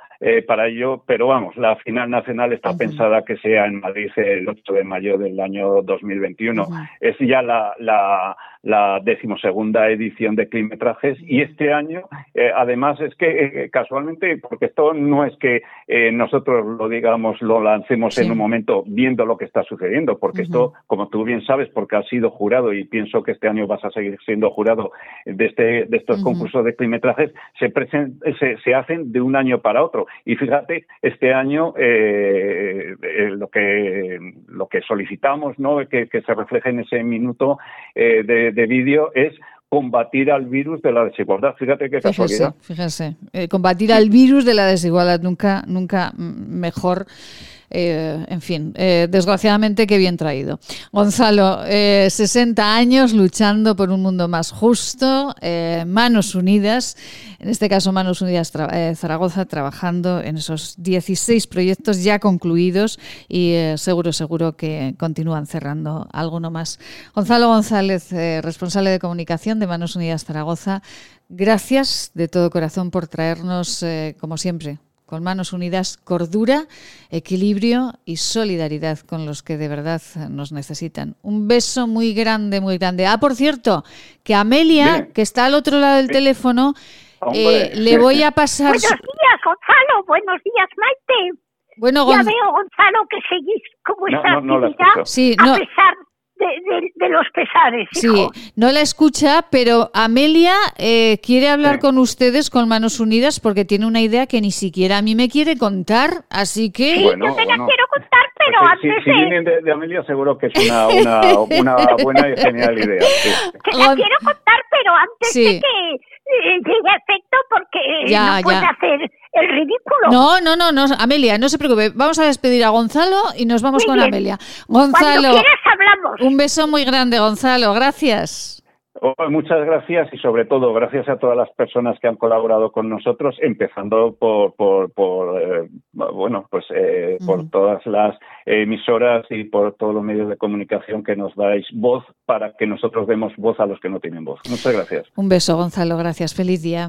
para ello, pero vamos, la final nacional está pensada que sea en Madrid el 8 de mayo del año 2021. Es ya la, la, la decimosegunda edición de Climetrajes y este año, además, es que casualmente, porque esto no es que nosotros lo digamos, lo lancemos en un momento viendo lo que está sucediendo, porque esto, como tú bien sabes, porque ha sido jurado y pienso que este año vas a seguir siendo jurado de, este, de estos concursos de climetrajes, se, se, se, hacen de un año para otro. Y fíjate, este año eh, eh, lo, que, lo que solicitamos, ¿no? que, se refleje en ese minuto eh, de, vídeo, es combatir al virus de la desigualdad. Fíjate qué casualidad. Fíjese, combatir al virus de la desigualdad, nunca, nunca mejor eh, en fin, eh, desgraciadamente qué bien traído. Gonzalo, 60 eh, años luchando por un mundo más justo, manos unidas, en este caso Manos Unidas Zaragoza, trabajando en esos 16 proyectos ya concluidos y seguro, seguro que continúan cerrando alguno más. Gonzalo González, responsable de comunicación de Manos Unidas Zaragoza, gracias de todo corazón por traernos, como siempre, con manos unidas, cordura, equilibrio y solidaridad con los que de verdad nos necesitan. Un beso muy grande, muy grande. Ah, por cierto, que Amelia, que está al otro lado del teléfono, eh, le voy a pasar... Buenos días, Gonzalo. Buenos días, Maite. Bueno, ya veo, Gonzalo, que seguís con vuestra actividad sí, a pesar de, los pesares. Sí, no la escucha, pero Amelia eh, quiere hablar con ustedes con manos unidas porque tiene una idea que ni siquiera a mí me quiere contar, así que... Sí, yo te la quiero contar, pero antes si, vienen de, Amelia seguro que es una, <laughs> una, buena y genial idea. Te la quiero contar, pero antes de que eh, llegue a efecto porque no puede hacer el ridículo. No, no, no, no, Amelia, no se preocupe. Vamos a despedir a Gonzalo y nos vamos con Amelia. Gonzalo, hablamos. un beso muy grande, Gonzalo. Gracias. Oh, muchas gracias y sobre todo gracias a todas las personas que han colaborado con nosotros, empezando por, por, por eh, bueno, pues eh, por todas las emisoras y por todos los medios de comunicación que nos dais voz para que nosotros demos voz a los que no tienen voz. Muchas gracias. Un beso, Gonzalo. Gracias. Feliz día.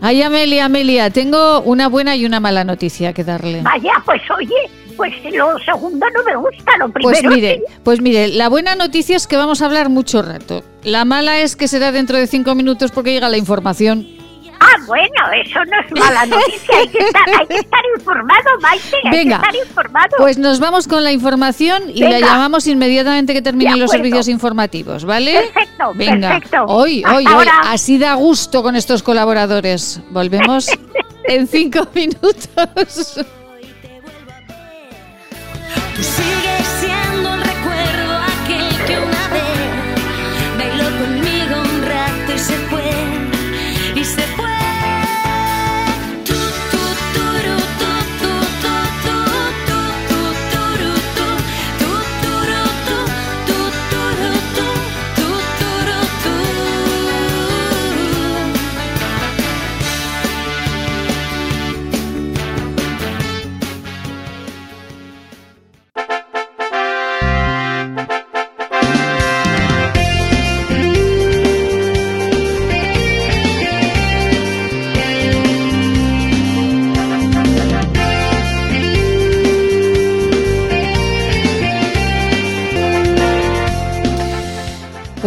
Ay, Amelia, Amelia, tengo una buena y una mala noticia que darle. Vaya, pues oye, pues lo segundo no me gusta, lo pues primero. Pues mire, pues mire, la buena noticia es que vamos a hablar mucho rato. La mala es que será dentro de cinco minutos porque llega la información. Ah, bueno, eso no es mala noticia. Hay que estar, informado, Maite. Hay que estar informado. Pues nos vamos con la información y la llamamos inmediatamente que terminen los servicios informativos, ¿vale? Perfecto, Venga. perfecto. Hoy, hoy, hoy. Así da gusto con estos colaboradores. Volvemos <laughs> en cinco minutos.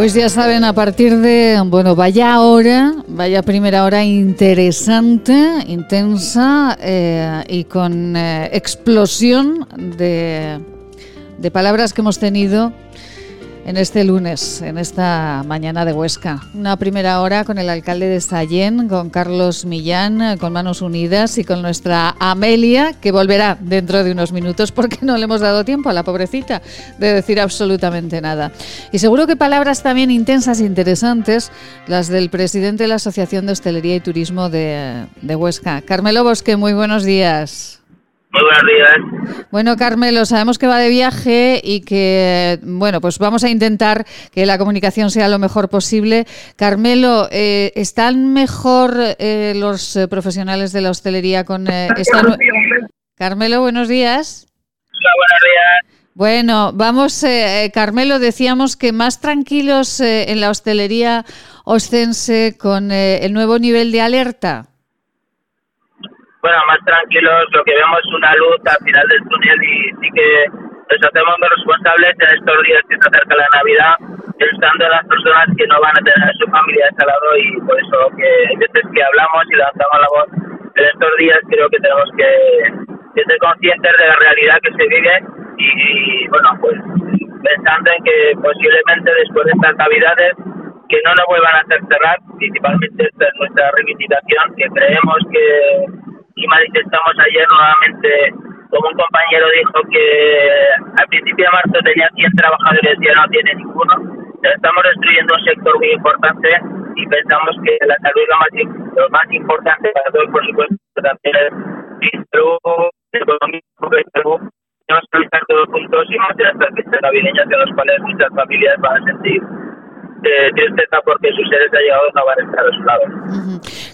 Pues ya saben, a partir de, bueno, vaya hora, vaya primera hora interesante, intensa eh, y con eh, explosión de, de palabras que hemos tenido en este lunes, en esta mañana de Huesca. Una primera hora con el alcalde de Sallén, con Carlos Millán, con Manos Unidas y con nuestra Amelia, que volverá dentro de unos minutos porque no le hemos dado tiempo a la pobrecita de decir absolutamente nada. Y seguro que palabras también intensas e interesantes, las del presidente de la Asociación de Hostelería y Turismo de, de Huesca. Carmelo Bosque, muy buenos días. Muy buenos días. Bueno, Carmelo, sabemos que va de viaje y que, bueno, pues vamos a intentar que la comunicación sea lo mejor posible. Carmelo, eh, ¿están mejor eh, los eh, profesionales de la hostelería con esta... Carmelo, buenos días. Hola, buenos días. Bueno, vamos, Carmelo, decíamos que más tranquilos en la hostelería ostense con el nuevo nivel de alerta bueno, más tranquilos, lo que vemos es una luz al final del túnel y sí que nos hacemos más responsables en estos días que se acerca la Navidad, pensando en las personas que no van a tener a su familia a este lado y por eso que hay que hablamos y levantamos la voz. En estos días creo que tenemos que, ser conscientes de la realidad que se vive y, bueno, pues pensando en que posiblemente después de estas Navidades que no nos vuelvan a hacer cerrar, principalmente esta es nuestra reivindicación, que creemos que y manifestamos ayer nuevamente, como un compañero dijo que al principio de marzo tenía 100 trabajadores y ya no tiene ninguno. Estamos destruyendo un sector muy importante y pensamos que la salud es lo más, lo más importante para todos, por supuesto, también el salud, economía, tenemos que luchar todos juntos y más en estas fiestas navideñas en las cuales muchas familias van a sentir tristeza porque sus seres llegados no van a estar a su lado.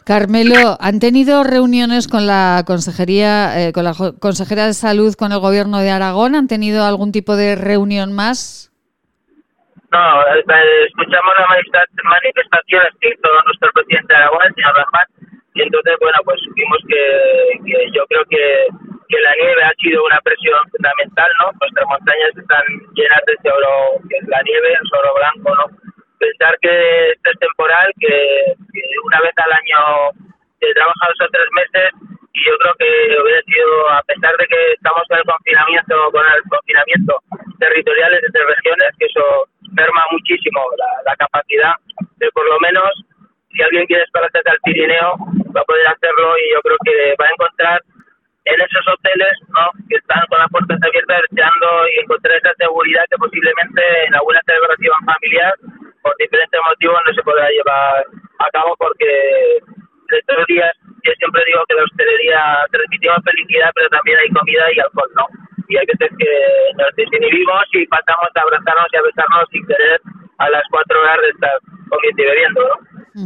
Carmelo, ¿han tenido reuniones con la consejería, eh, con la consejera de salud, con el gobierno de Aragón? ¿Han tenido algún tipo de reunión más? No, eh, escuchamos las manifestaciones que hizo nuestro presidente de Aragón, el señor Rafael, y entonces, bueno, pues supimos que, yo creo que, que la nieve ha sido una presión fundamental, ¿no? Nuestras montañas están llenas de oro, que es la nieve, el oro blanco, ¿no? Pensar que este es temporal, que, una vez al año se trabaja dos o tres meses y yo creo que hubiera sido, a pesar de que estamos con el confinamiento, con el confinamiento territorial entre regiones, que eso merma muchísimo la, capacidad de por lo menos si alguien quiere desplazarse al Pirineo va a poder hacerlo y yo creo que va a encontrar en esos hoteles ¿no? que están con las puertas abiertas deseando y encontrar esa seguridad que posiblemente en alguna celebración familiar por diferentes motivos no se podrá llevar a cabo porque estos días yo siempre digo que la hostelería transmitimos felicidad pero también hay comida y alcohol, ¿no? Y hay veces que nos desinhibimos y pasamos a abrazarnos y a besarnos sin querer a las cuatro horas de estar comiendo y bebiendo, ¿no?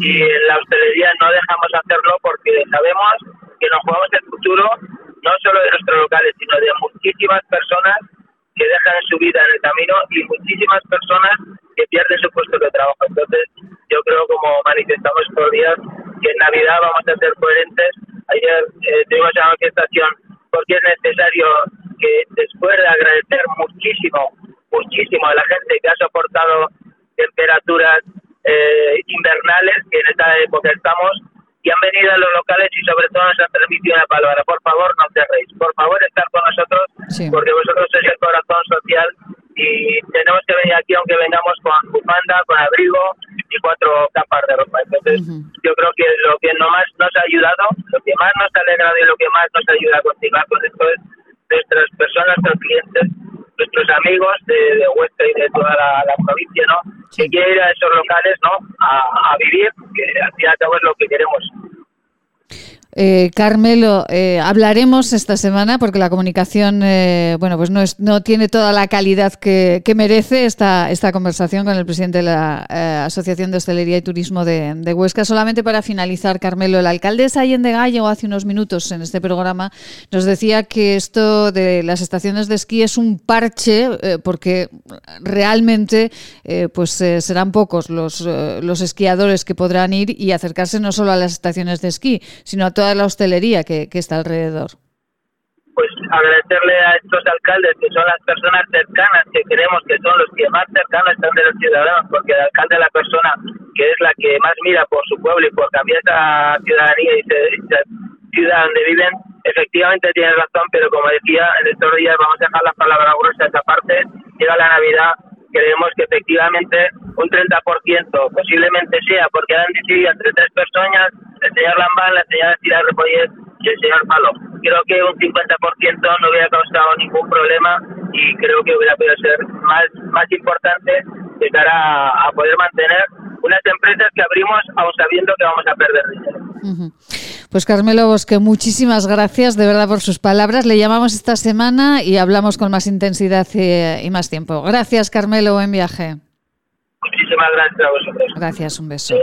Y en la hostelería no dejamos hacerlo porque sabemos que nos jugamos el futuro no solo de nuestros locales, sino de muchísimas personas que dejan su vida en el camino y muchísimas personas que pierden su puesto de trabajo. Entonces, yo creo, como manifestamos estos días, que en Navidad vamos a ser coherentes. Ayer eh, tuvimos una manifestación porque es necesario que después de agradecer muchísimo, muchísimo a la gente que ha soportado temperaturas eh, invernales, que en esta época estamos, y han venido a los locales y sobre todo nos han permitido una palabra. Por favor, no cerréis. Por favor, estar con nosotros, porque vosotros sois el corazón social y tenemos que venir aquí aunque vengamos con bufanda, con abrigo y cuatro capas de ropa. Entonces, yo creo que lo que no más nos ha ayudado, lo que más nos ha alegrado y lo que más nos ayuda a continuar con esto es nuestras personas, nuestros clientes, nuestros amigos de, de Huesca y de toda la, provincia, ¿no? Que quieren ir a esos locales, ¿no? A, a vivir, que al fin y al cabo es lo que queremos. Eh, Carmelo, eh, hablaremos esta semana porque la comunicación, eh, bueno, pues no, es, no tiene toda la calidad que, merece esta, esta conversación con el presidente de la eh, Asociación de Hostelería y Turismo de, Huesca. Solamente para finalizar, Carmelo, el alcalde de Gallo hace unos minutos en este programa nos decía que esto de las estaciones de esquí es un parche porque realmente pues serán pocos los, los esquiadores que podrán ir y acercarse no solo a las estaciones de esquí, sino a toda la hostelería que, está alrededor. Pues agradecerle a estos alcaldes que son las personas cercanas, que creemos que son los que más cercanos están de los ciudadanos, porque el alcalde es la persona que es la que más mira por su pueblo y por cambiar esa ciudadanía y esa ciudad donde viven, efectivamente tiene razón, pero como decía, en estos días vamos a dejar las palabras gruesas esa parte, llega la Navidad, creemos que efectivamente un 30% posiblemente sea porque han decidido entre tres personas, el señor Lambán, la señora Tira Repollet y el señor Palo. Creo que un 50% no hubiera causado ningún problema y creo que hubiera podido ser más, más importante de cara a, poder mantener unas empresas que abrimos aún sabiendo que vamos a perder dinero. Pues Carmelo Bosque, muchísimas gracias de verdad por sus palabras. Le llamamos esta semana y hablamos con más intensidad y, más tiempo. Gracias, Carmelo, buen viaje. Muchísimas gracias a vosotros. Gracias, un beso.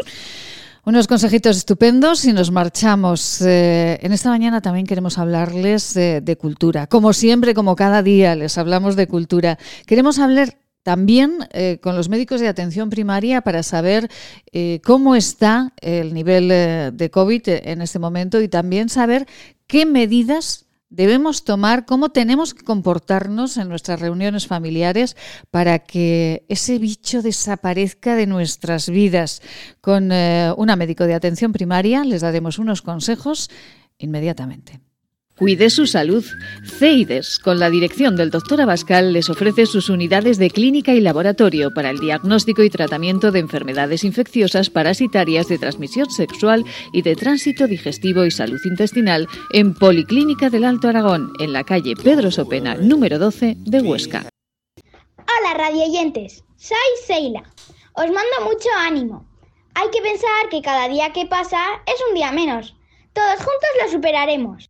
Unos consejitos estupendos y nos marchamos. Eh, en esta mañana también queremos hablarles de cultura. Como siempre, como cada día, les hablamos de cultura. Queremos hablar también eh, con los médicos de atención primaria para saber eh, cómo está el nivel eh, de COVID en este momento y también saber qué medidas debemos tomar, cómo tenemos que comportarnos en nuestras reuniones familiares para que ese bicho desaparezca de nuestras vidas. Con una médico de atención primaria les daremos unos consejos inmediatamente. Cuide su salud. CEIDES, con la dirección del doctor Abascal, les ofrece sus unidades de clínica y laboratorio para el diagnóstico y tratamiento de enfermedades infecciosas parasitarias de transmisión sexual y de tránsito digestivo y salud intestinal en Policlínica del Alto Aragón, en la calle Pedro Sopena, número 12 de Huesca. Hola, radioyentes. Soy Seila. Os mando mucho ánimo. Hay que pensar que cada día que pasa es un día menos. Todos juntos lo superaremos.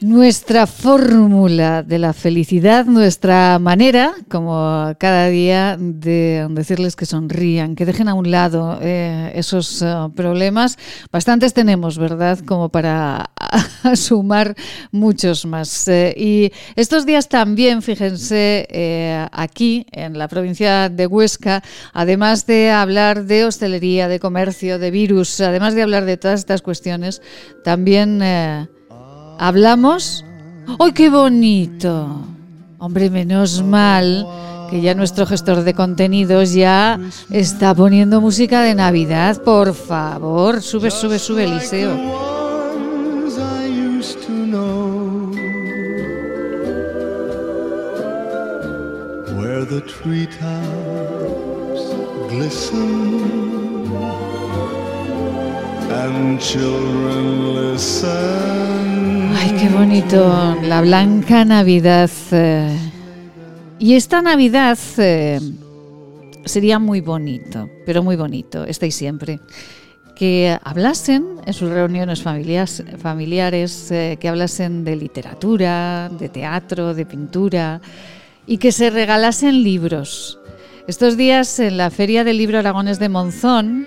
Nuestra fórmula de la felicidad, nuestra manera, como cada día, de decirles que sonrían, que dejen a un lado eh, esos eh, problemas. Bastantes tenemos, ¿verdad? Como para <laughs> sumar muchos más. Eh, y estos días también, fíjense, aquí en la provincia de Huesca, además de hablar de hostelería, de comercio, de virus, además de hablar de todas estas cuestiones, también hablamos. ¡Ay, qué bonito! Hombre, menos mal que ya nuestro gestor de contenidos ya está poniendo música de Navidad. Por favor, sube, sube, sube, Eliseo. The glisten and children listen. Qué bonito, la blanca Navidad. Eh. Y esta Navidad eh, sería muy bonito, pero muy bonito, estáis siempre, que hablasen en sus reuniones familiares, familiares eh, que hablasen de literatura, de teatro, de pintura, y que se regalasen libros. Estos días en la Feria del Libro Aragones de Monzón,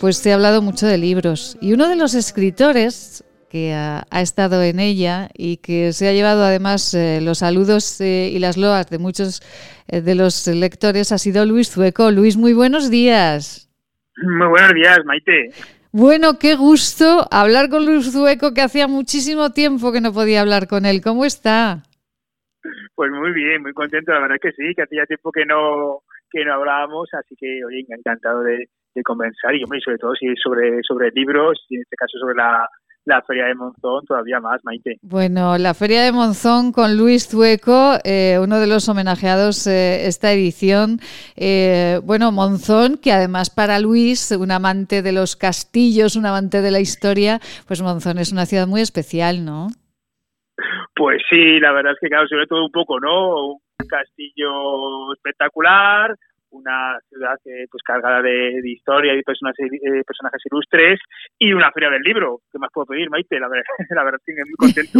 pues se ha hablado mucho de libros. Y uno de los escritores que ha, estado en ella y que se ha llevado además eh, los saludos eh, y las loas de muchos eh, de los lectores ha sido Luis Zueco. Luis, muy buenos días. Muy buenos días, Maite. Bueno, qué gusto hablar con Luis Zueco, que hacía muchísimo tiempo que no podía hablar con él. ¿Cómo está? Pues muy bien, muy contento, la verdad que sí, que hacía tiempo que no que no hablábamos, así que oye, encantado de, de conversar y sobre todo si sobre sobre libros y en este caso sobre la la Feria de Monzón todavía más, Maite. Bueno, la Feria de Monzón con Luis Zueco, eh, uno de los homenajeados eh, esta edición. Eh, bueno, Monzón, que además para Luis, un amante de los castillos, un amante de la historia, pues Monzón es una ciudad muy especial, ¿no? Pues sí, la verdad es que claro, sobre todo un poco, ¿no? Un castillo espectacular, una ciudad pues cargada de, historia y personajes, eh, personajes ilustres y una feria del libro. ¿Qué más puedo pedir, Maite? La verdad, <laughs> la verdad estoy muy contento.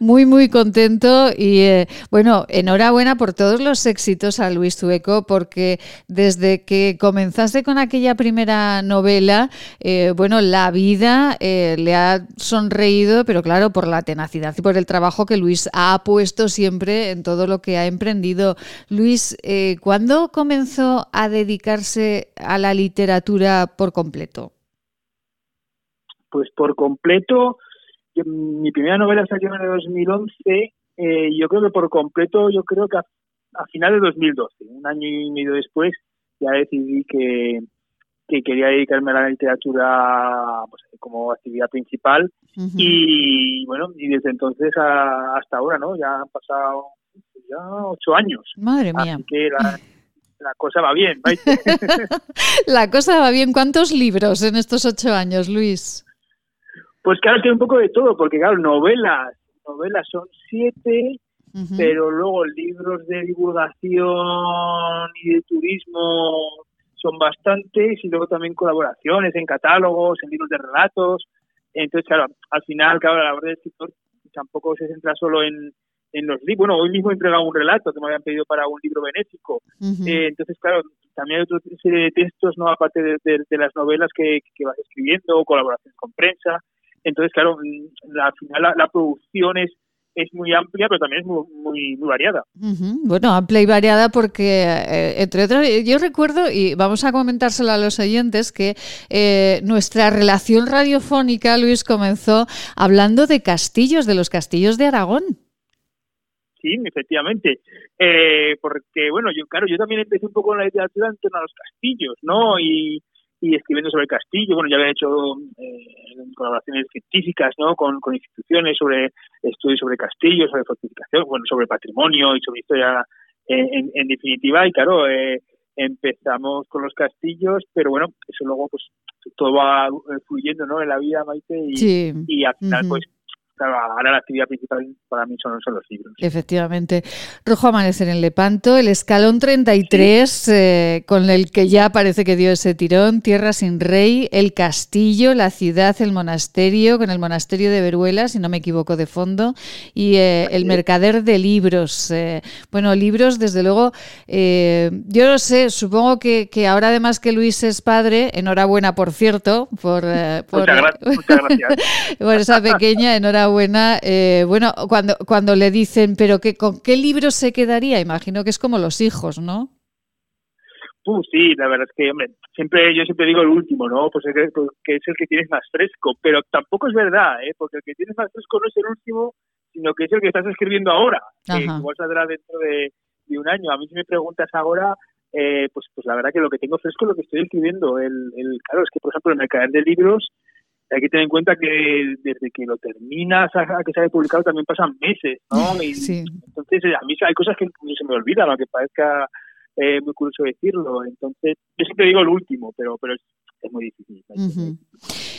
<laughs> muy, muy contento y eh, bueno, enhorabuena por todos los éxitos a Luis Tueco porque desde que comenzaste con aquella primera novela, eh, bueno, la vida le ha sonreído, pero claro, por la tenacidad y por el trabajo que Luis ha puesto siempre en todo lo que ha emprendido. Luis, ¿cuándo comenzó a dedicarse a la literatura por completo? Pues por completo, mi primera novela salió en el 2011, eh, yo creo que por completo, yo creo que a, a final de 2012, un año y medio después, ya decidí que, que quería dedicarme a la literatura pues, como actividad principal y bueno, y desde entonces hasta ahora, ¿no? Ya han pasado ya ocho años. Madre mía. Así que la, la cosa va bien. <laughs> la cosa va bien. ¿Cuántos libros en estos ocho años, Luis? Pues claro, tiene un poco de todo, porque claro, novelas, novelas son siete, pero luego libros de divulgación y de turismo son bastantes, y luego también colaboraciones en catálogos, en libros de relatos. Entonces, claro, al final, claro, la verdad del escritor tampoco se centra solo en, en los libros. Bueno, hoy mismo he entregado un relato que me habían pedido para un libro benéfico. Eh, entonces, claro, también hay otra serie de textos, ¿no? Aparte de, las novelas que, vas escribiendo, colaboraciones con prensa. Entonces, claro, mm, al final la, producción es, es muy amplia, pero también es muy, muy, variada. Bueno, amplia y variada porque, eh, entre otras, yo recuerdo, y vamos a comentárselo a los oyentes, que eh, nuestra relación radiofónica, Luis, comenzó hablando de castillos, de los castillos de Aragón. Sí, efectivamente. Eh, porque, bueno, yo, claro, yo también empecé un poco en la literatura en torno a los castillos, ¿no? Y, y escribiendo sobre castillos, bueno, ya había hecho eh, colaboraciones científicas, ¿no? Con, con instituciones sobre estudios sobre castillos, sobre fortificación, bueno, sobre patrimonio y sobre historia en, en, definitiva. Y claro, eh, empezamos con los castillos, pero bueno, eso luego pues todo va fluyendo, ¿no? En la vida, Maite, y, y al final, pues ahora la actividad principal para mí son, los libros. Efectivamente. Rojo Amanecer en Lepanto, el escalón 33, eh, con el que ya parece que dio ese tirón, Tierra sin Rey, el castillo, la ciudad, el monasterio, con el monasterio de Veruela, si no me equivoco de fondo, y eh, el mercader de libros. Eh, bueno, libros, desde luego, yo no sé, supongo que, que, ahora además que Luis es padre, enhorabuena, por cierto, por, por, muchas gracias. <laughs> por esa pequeña, enhorabuena buena. Eh, bueno, cuando, cuando le dicen, pero que, ¿con qué libro se quedaría? Imagino que es como los hijos, ¿no? Uh, sí, la verdad es que, hombre, siempre, yo siempre digo el último, ¿no? Pues que, que es el que tienes más fresco, pero tampoco es verdad, ¿eh? Porque el que tienes más fresco no es el último, sino que es el que estás escribiendo ahora, que igual saldrá dentro de, un año. A mí si me preguntas ahora, eh, pues, pues la verdad que lo que tengo fresco es lo que estoy escribiendo. El, el, claro, es que, por ejemplo, en el canal de libros hay que tener en cuenta que desde que lo terminas a que se haya publicado también pasan meses, ¿no? <laughs> Y, Entonces, a mí hay cosas que se me olvidan, aunque parezca eh, muy curioso decirlo. Entonces, yo siempre digo el último, pero, pero es, muy difícil. Eh,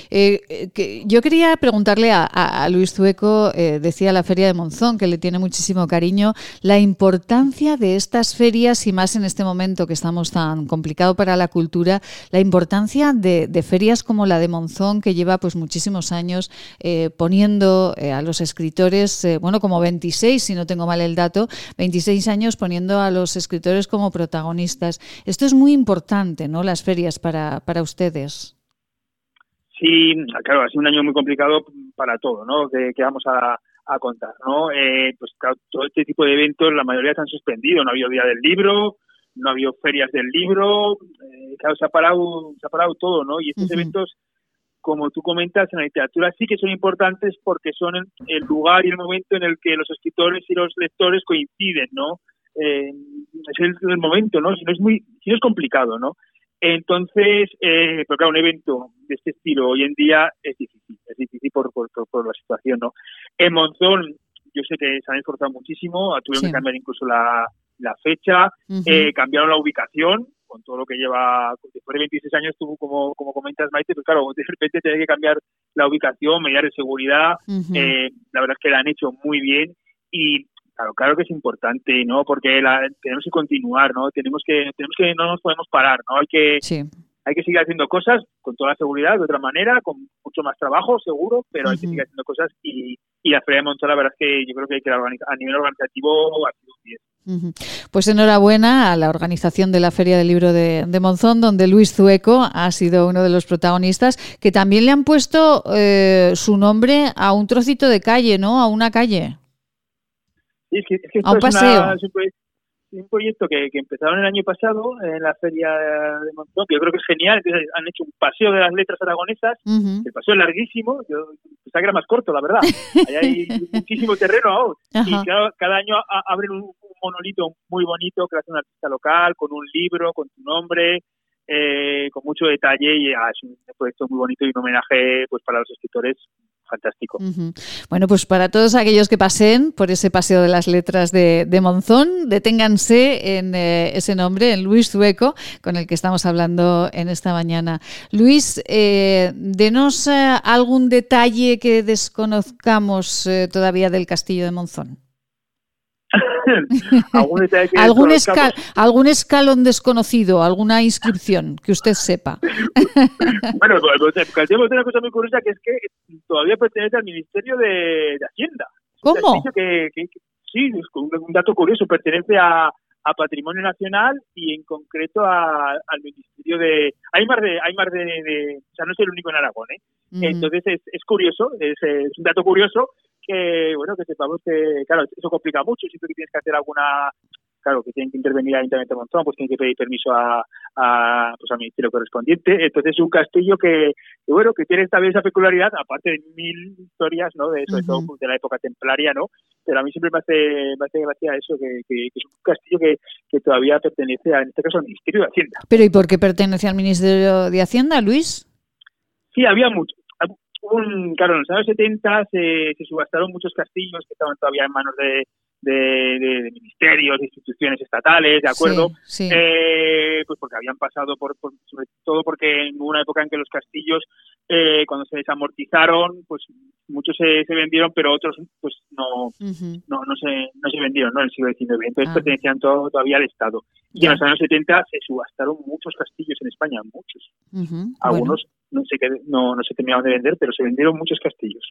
eh, que yo quería preguntarle a, Luis Zueco, eh, decía la Feria de Monzón, que le tiene muchísimo cariño, la importancia de estas ferias y más en este momento que estamos tan complicado para la cultura, la importancia de, ferias como la de Monzón, que lleva pues muchísimos años poniendo a los escritores, bueno, como 26, si no tengo mal el dato, 26 años poniendo a los escritores como protagonistas. Esto es muy importante, ¿no? Las ferias para, para ustedes. Sí, claro, ha sido un año muy complicado para todo, ¿no? Que, vamos a, contar, ¿no? Eh, pues todo este tipo de eventos, la mayoría se han suspendido. No ha habido día del libro, no ha habido ferias del libro, eh, claro, se ha parado, se ha parado todo, ¿no? Y estos eventos, como tú comentas, en la literatura sí que son importantes porque son el, lugar y el momento en el que los escritores y los lectores coinciden, ¿no? Eh, es el, momento, ¿no? Si no es muy, si no es complicado, ¿no? Entonces, eh, pero claro, un evento de este estilo hoy en día es difícil, es difícil por, por, por, la situación, ¿no? En Monzón, yo sé que se han esforzado muchísimo, tuvieron que cambiar incluso la, la fecha, eh, cambiaron la ubicación, con todo lo que lleva, después de 26 años tuvo, como, como comentas Maite, pues claro, de repente tiene que cambiar la ubicación, medidas de seguridad, eh, la verdad es que la han hecho muy bien y Claro, claro que es importante, ¿no? Porque la, tenemos que continuar, ¿no? Tenemos que, tenemos que, no nos podemos parar, ¿no? Hay que, hay que seguir haciendo cosas con toda seguridad, de otra manera, con mucho más trabajo, seguro, pero hay que seguir haciendo cosas y, y la Feria de Monza, la verdad es que yo creo que, hay que a nivel organizativo ha sido bien. Pues enhorabuena a la organización de la Feria del Libro de, Monzón, donde Luis Zueco ha sido uno de los protagonistas, que también le han puesto eh, su nombre a un trocito de calle, ¿no? A una calle. Sí, es que, es que esto es, un, proyecto, que, que, empezaron el año pasado en la feria de Montón, que yo creo que es genial. han hecho un paseo de las letras aragonesas. El paseo es larguísimo. Yo pensaba que era más corto, la verdad. Ahí hay <laughs> muchísimo terreno aún. Y cada, cada año abren un, monolito muy bonito que hace un artista local, con un libro, con tu nombre. Eh, con mucho detalle y ah, es un proyecto muy bonito y un homenaje pues para los escritores fantástico. Bueno, pues para todos aquellos que pasen por ese paseo de las letras de, Monzón, deténganse en eh, ese nombre, en Luis Zueco, con el que estamos hablando en esta mañana. Luis, eh, denos eh, algún detalle que desconozcamos todavía del castillo de Monzón. <laughs> ¿Algún, ¿Algún, escalón desconocido, alguna inscripción que usted sepa? <laughs> bueno, pues tenemos una cosa muy curiosa que es que todavía pertenece al Ministerio de, Hacienda. ¿Cómo? sí, es un, dato curioso, pertenece a, Patrimonio Nacional y en concreto al Ministerio de... Hay más de, hay más de, O sea, no es el único en Aragón, ¿eh? Entonces es, es curioso, es, es, un dato curioso que, bueno, que sepamos que, claro, eso complica mucho, siempre que tienes que hacer alguna, claro, que tienen que intervenir al Ayuntamiento de Montón, pues tienen que pedir permiso a, a, pues, al ministerio correspondiente. Entonces es un castillo que, bueno, que tiene vez esa peculiaridad, aparte de mil historias, ¿no? De, sobre todo de la época templaria, ¿no? Pero a mí siempre me hace, me hace gracia eso, que, que, es un castillo que, que todavía pertenece, a, en este caso, al Ministerio de Hacienda. ¿Pero y por qué pertenece al Ministerio de Hacienda, Luis? Sí, había mucho, un, claro, en los años 70 se, se subastaron muchos castillos que estaban todavía en manos de, de, ministerios, de instituciones estatales, ¿de acuerdo? Eh, pues porque habían pasado por, sobre todo porque en una época en que los castillos, eh, cuando se desamortizaron, pues muchos se, se vendieron, pero otros pues no, no, no, se, no se vendieron, ¿no? En el siglo XIX. Entonces ah. pertenecían todo, todavía al Estado. Y en los años 70 se subastaron muchos castillos en España, muchos. Algunos no, se, no, no se terminaron de vender, pero se vendieron muchos castillos.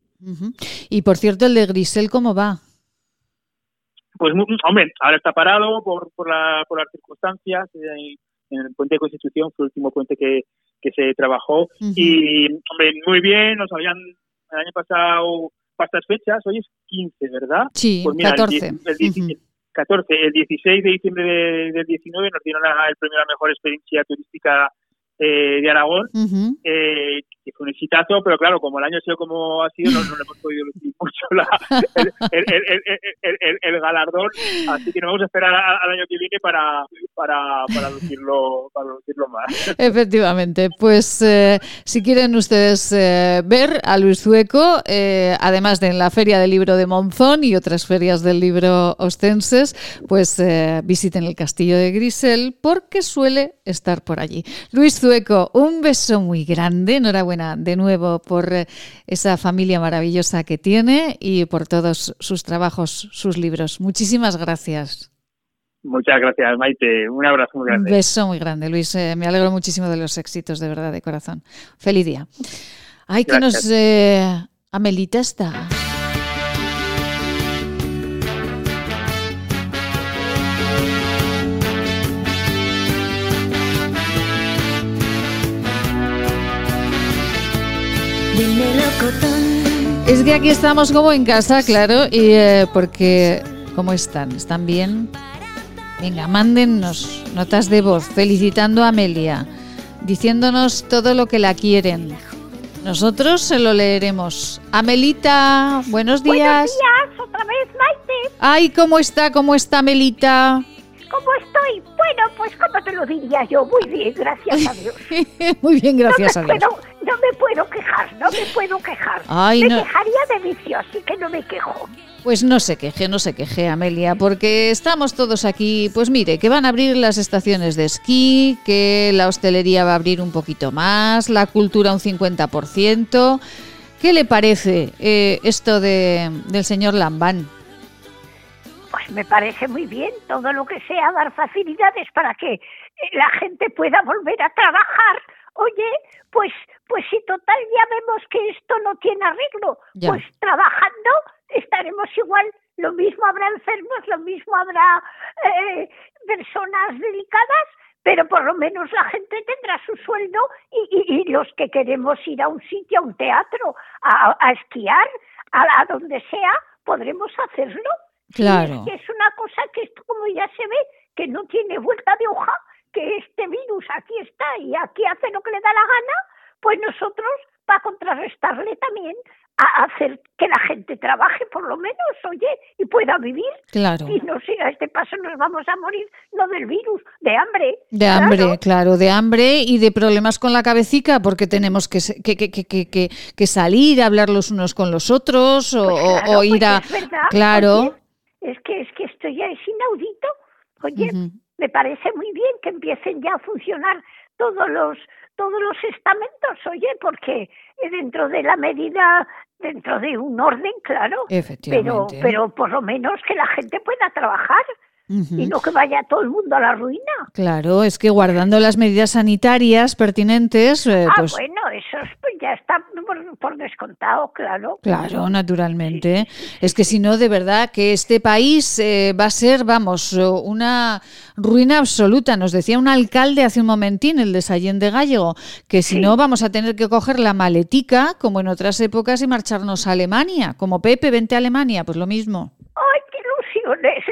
Y por cierto, el de Grisel, ¿cómo va? Pues, hombre, ahora está parado por, por, la, por las circunstancias. Eh, en el puente de Constitución fue el último puente que, que se trabajó. Y, hombre, muy bien, nos habían el año pasado, para estas fechas, hoy es 15, ¿verdad? Sí, pues 14. El, 14. El 16 de diciembre del 19 nos dieron el premio a la mejor experiencia turística eh, de Aragón, eh, que fue un exitazo, pero claro, como el año ha sido como ha sido, no, no le hemos podido lucir mucho la, el, el, el, galardón, así que nos vamos a esperar al año que viene para, para, para, lucirlo, para lucirlo más. Efectivamente, pues eh, si quieren ustedes eh, ver a Luis Zueco, además de en la Feria del Libro de Monzón y otras ferias del libro ostenses, pues visiten el Castillo de Grisel porque suele estar por allí. Luis Zueco, un beso muy grande, enhorabuena de nuevo por esa familia maravillosa que tiene y por todos sus trabajos, sus libros. Muchísimas gracias. Muchas gracias, Maite. Un abrazo muy grande. Un beso muy grande, Luis. Eh, me alegro muchísimo de los éxitos, de verdad, de corazón. Feliz día. Ay, que nos... Eh, Amelita está. Es que aquí estamos como en casa, claro, y eh, porque ¿cómo están? ¿Están bien? Venga, mándennos notas de voz felicitando a Amelia, diciéndonos todo lo que la quieren. Nosotros se lo leeremos. Amelita, buenos días. Buenos días, otra vez, Maite. Ay, ¿cómo está? ¿Cómo está Amelita? ¿Cómo estoy? Bueno, pues como te lo diría yo, muy bien, gracias a Dios. <laughs> muy bien, gracias a Dios. no me puedo quejar, no me puedo quejar. me quejaría de vicio, así que no me quejo. Pues no se queje, no se queje, Amelia, porque estamos todos aquí, pues mire, que van a abrir las estaciones de esquí, que la hostelería va a abrir un poquito más, la cultura un 50%. ¿Qué le parece eh, esto de, del señor Lambán? Pues me parece muy bien todo lo que sea dar facilidades para que eh, la gente pueda volver a trabajar. Oye, pues, pues si total ya vemos que esto no tiene arreglo, pues trabajando estaremos igual. Lo mismo habrá enfermos, lo mismo habrá eh, personas delicadas, pero por lo menos la gente tendrá su sueldo y, y, los que queremos ir a un sitio, a un teatro, a, a esquiar, a, a donde sea, podremos hacerlo. Claro. es, es una cosa que esto como ya se ve, que no tiene vuelta de hoja, que este virus aquí está y aquí hace lo que le da la gana, pues nosotros, para contrarrestarle también, a hacer que la gente trabaje por lo menos, oye, y pueda vivir. Claro. Y no sé, a este paso nos vamos a morir, no del virus, de hambre. De hambre, claro, de hambre y de problemas con la cabecita, porque tenemos que, que, que, que, que salir, hablar los unos con los otros, o, pues ir a... Pues claro es que es que esto ya es inaudito. Oye, me parece muy bien que empiecen ya a funcionar todos los todos los estamentos, oye, porque dentro de la medida, dentro de un orden, claro, pero pero por lo menos que la gente pueda trabajar y no que vaya todo el mundo a la ruina. Claro, es que guardando las medidas sanitarias pertinentes. Eh, ah, pues bueno, eso pues, ya está por, descontado, claro. Claro, naturalmente. Es que si no, de verdad, que este país eh, va a ser, vamos, una ruina absoluta. Nos decía un alcalde hace un momentín, el de Sallén de Gallego, que si no vamos a tener que coger la maletica, como en otras épocas, y marcharnos a Alemania. Como Pepe, vente a Alemania, pues lo mismo.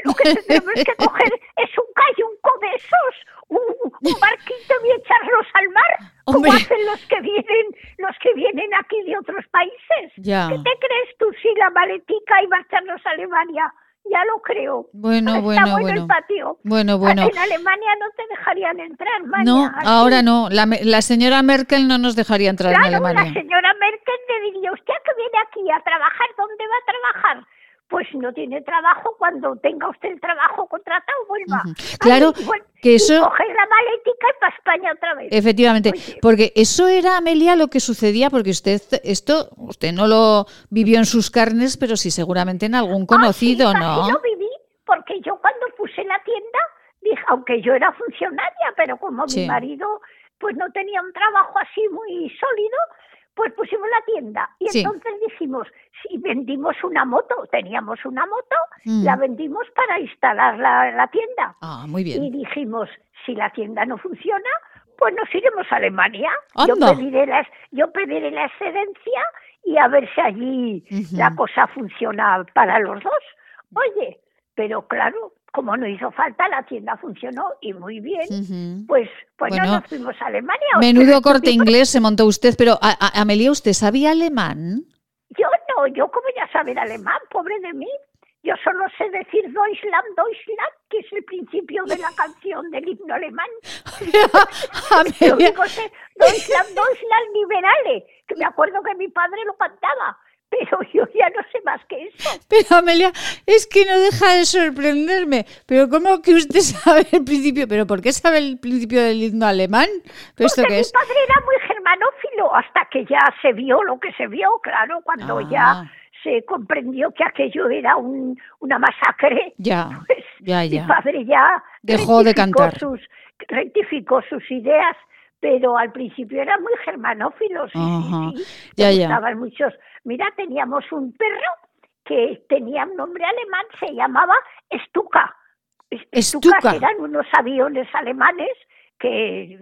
Lo que tenemos que coger es un cayunco de esos, un, barquito y echarlos al mar, como hacen los que vienen, los que vienen aquí de otros países. ¿Qué te crees tú si la maletica y marcharnos a Alemania? ya lo creo. Bueno, Está bueno, bueno, bueno. el patio. Bueno, bueno. En Alemania no te dejarían entrar, Maña. No, ahora no. La, la señora Merkel no nos dejaría entrar en Claro, la Alemania. señora Merkel le diría, ¿usted que viene aquí a trabajar? ¿Dónde va a trabajar? Pues no tiene trabajo, cuando tenga usted el trabajo contratado, vuelva. Claro, que y eso- coger la maletica y para España otra vez. Efectivamente, Oye, porque eso era, Amelia, lo que sucedía, porque usted esto, usted no lo vivió en sus carnes, pero sí seguramente en algún conocido, casi ¿no? lo viví, porque yo cuando puse la tienda, dije, aunque yo era funcionaria, pero como Sí. mi marido pues no tenía un trabajo así muy sólido, pues pusimos la tienda. Y Sí. entonces dijimos, si vendimos una moto, teníamos una moto, Mm. la vendimos para instalar la, la tienda. Ah, muy Y bien. dijimos, si la tienda no funciona, pues nos iremos a Alemania. Yo pediré, la, yo pediré la excedencia y a ver si allí la cosa funciona para los dos. Oye, pero claro, como no hizo falta, la tienda funcionó y muy bien. Pues, pues no Bueno, nos fuimos a Alemania. ¿o Menudo corte inglés se montó usted, pero a- a- Amelia, ¿usted sabía alemán? Yo no, yo como ya saber alemán, pobre de mí. Yo solo sé decir Deutschland, Deutschland, que es el principio de la canción del himno alemán. <laughs> Único sé, Deutschland, Deutschland, liberale, que me acuerdo que mi padre lo cantaba, pero yo ya no sé más que eso. pero Amelia, es que no deja de sorprenderme. Pero ¿cómo que usted <laughs> sabe el principio? ¿Pero por qué sabe el principio del himno alemán? ¿Pero esto Porque qué mi es? padre era muy germanófilo hasta que ya se vio lo que se vio, claro, cuando Ah. ya se comprendió que aquello era un, una masacre. Ya, <laughs> Pues ya, mi ya. padre ya Dejó de cantar. Sus, rectificó sus ideas, pero al principio era muy germanófilo, sí, Ajá. sí, sí. Ya, ya. muchos. Mira, teníamos un perro que tenía un nombre alemán, se llamaba Stuka. Stuka. Eran unos aviones alemanes que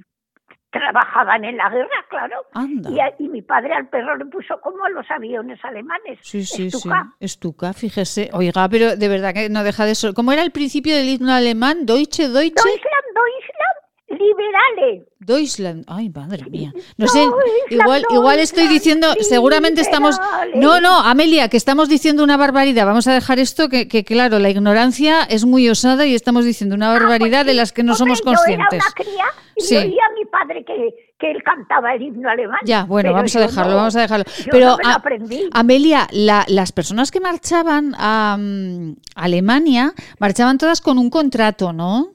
trabajaban en la guerra, claro. Anda. Y, a- y mi padre al perro le puso como a los aviones alemanes. Sí, sí, Stuka. sí. Estuca, fíjese. Oiga, pero de verdad que no deja de ser. ¿Cómo era el principio del himno alemán? Deutsche, Deutsche, Deutschland, liberale. Deutschland. Ay, madre mía. No sé, igual, igual estoy diciendo, seguramente estamos. No, no, Amelia, que estamos diciendo una barbaridad. Vamos a dejar esto, que, que claro, la ignorancia es muy osada y estamos diciendo una barbaridad de las que no somos Ah, pues conscientes. Yo era una cría y Sí. oía a mi padre que, que él cantaba el himno alemán. Ya, bueno, vamos a dejarlo, no. vamos a dejarlo. Pero no me lo a- aprendí. Amelia, la- las personas que marchaban a Alemania marchaban todas con un contrato, ¿no?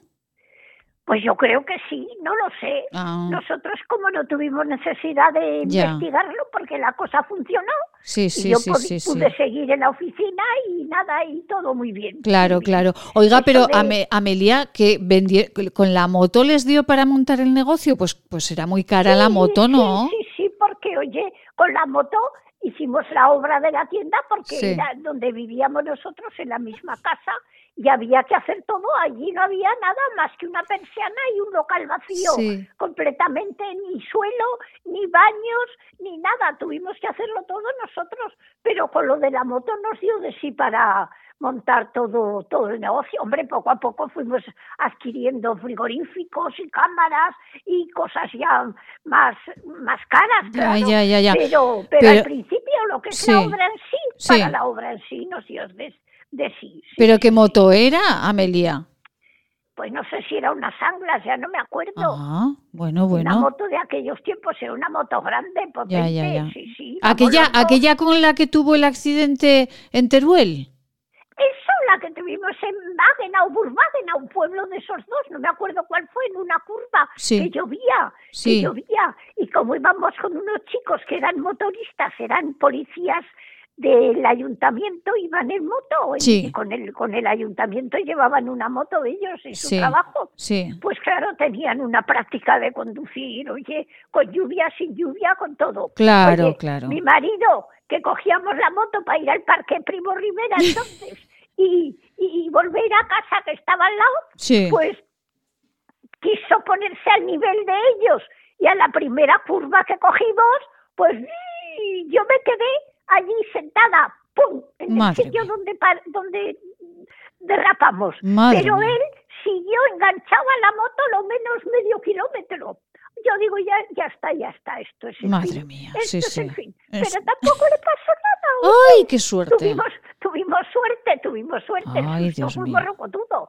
Pues yo creo que sí, no lo sé. Ah. Nosotros como no tuvimos necesidad de Ya. investigarlo porque la cosa funcionó, Sí, y sí, yo sí, sí. pude seguir en la oficina y nada, y todo muy bien. Claro, muy bien. claro. Oiga, Eso pero de- Ame- Amelia, que vendi- con la moto les dio para montar el negocio, pues, pues era muy cara la moto, ¿no? Sí, sí, porque oye, con la moto hicimos la obra de la tienda porque era donde vivíamos nosotros en la misma casa y había que hacer todo. Allí no había nada más que una persiana y un local vacío, Sí. completamente ni suelo, ni baños, ni nada. Tuvimos que hacerlo todo nosotros, pero con lo de la moto nos dio de sí para montar todo todo el negocio. Hombre, poco a poco fuimos adquiriendo frigoríficos y cámaras y cosas ya más más caras, Ya, claro. ya, ya, ya. Pero, pero, Pero- al principio lo que es Sí, la obra en sí, sí. para la obra en sí nos dio de, de sí. sí, ¿Pero sí, qué moto era, Amelia? Pues no sé si era unas anglas, ya no me acuerdo. Ah, bueno, Una bueno. moto de aquellos tiempos era una moto grande, potente, Ya, ya, ya. sí, sí. Aquella, aquella con la que tuvo el accidente en Teruel. Eso, la que tuvimos en Wagenau, Burwagenau, un pueblo de esos dos, no me acuerdo cuál fue, en una curva Sí. que llovía, Sí. que llovía. Y como íbamos con unos chicos que eran motoristas, eran policías del ayuntamiento, iban en moto, Sí. y con el, con el ayuntamiento llevaban una moto ellos en su Sí, trabajo. sí. Pues claro, tenían una práctica de conducir, oye, con lluvia, sin lluvia, con todo. Claro, Oye, claro. Mi marido, que cogíamos la moto para ir al Parque Primo Rivera <laughs> entonces, y, y, volver a casa que estaba al lado, Sí. pues quiso ponerse al nivel de ellos. Y a la primera curva que cogimos, pues yo me quedé allí sentada, ¡pum! En Madre el sitio donde, donde derrapamos. Madre Pero mía. él siguió enganchado a la moto lo menos medio kilómetro. yo digo, ya, ya está, ya está, esto es el Madre fin. mía, esto sí, es sí. el fin. Es- Pero tampoco le pasó nada. ¡Ay, qué suerte! Tuvimos, tuvimos suerte, tuvimos suerte. Ay, Dios mío.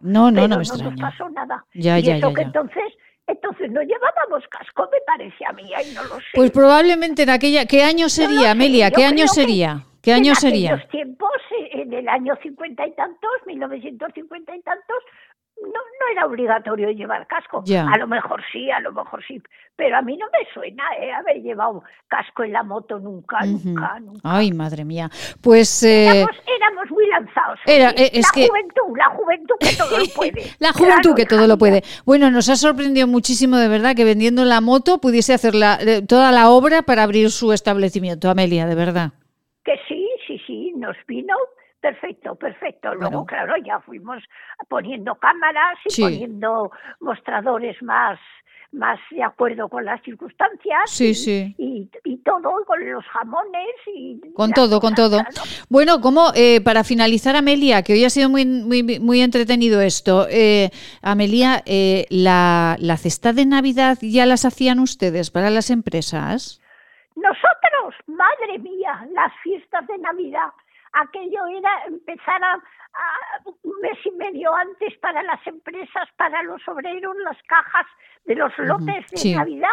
No, no, pero no me no extraña. nos pasó nada. Ya, y ya, eso ya, que ya. entonces, entonces no llevábamos casco, me parece a mí, ay, no lo sé. Pues probablemente en aquella... ¿Qué año sería, Amelia? ¿Qué año que sería? ¿Qué año en sería? aquellos tiempos, en el año cincuenta y tantos, 1950 y tantos, no, no era obligatorio llevar casco. A lo mejor sí, a lo mejor sí, pero a mí no me suena eh, haber llevado casco en la moto nunca, nunca, nunca. Ay, madre mía. Pues... eh, Éramos, éramos muy lanzados. Era- eh, es la que- juventud, la juventud que todo lo puede. <laughs> La juventud que todo lo puede. Bueno, nos ha sorprendido muchísimo de verdad que vendiendo la moto pudiese hacer la- eh, toda la obra para abrir su establecimiento, Amelia, de verdad. Que sí, sí, sí, nos vino perfecto, perfecto. Luego, claro, ya fuimos poniendo cámaras y Sí. poniendo mostradores más más de acuerdo con las circunstancias Sí, y, sí. y, y todo con los jamones y Con todo, con todo. claro. Bueno, como eh, para finalizar, Amelia, que hoy ha sido muy, muy, muy entretenido esto. Eh, Amelia, eh, la, ¿la cesta de Navidad ya las hacían ustedes para las empresas? Nosotros, madre mía, las fiestas de Navidad, aquello era empezar a, a- un mes y medio antes para las empresas, para los obreros, las cajas de los lotes de sí. Navidad.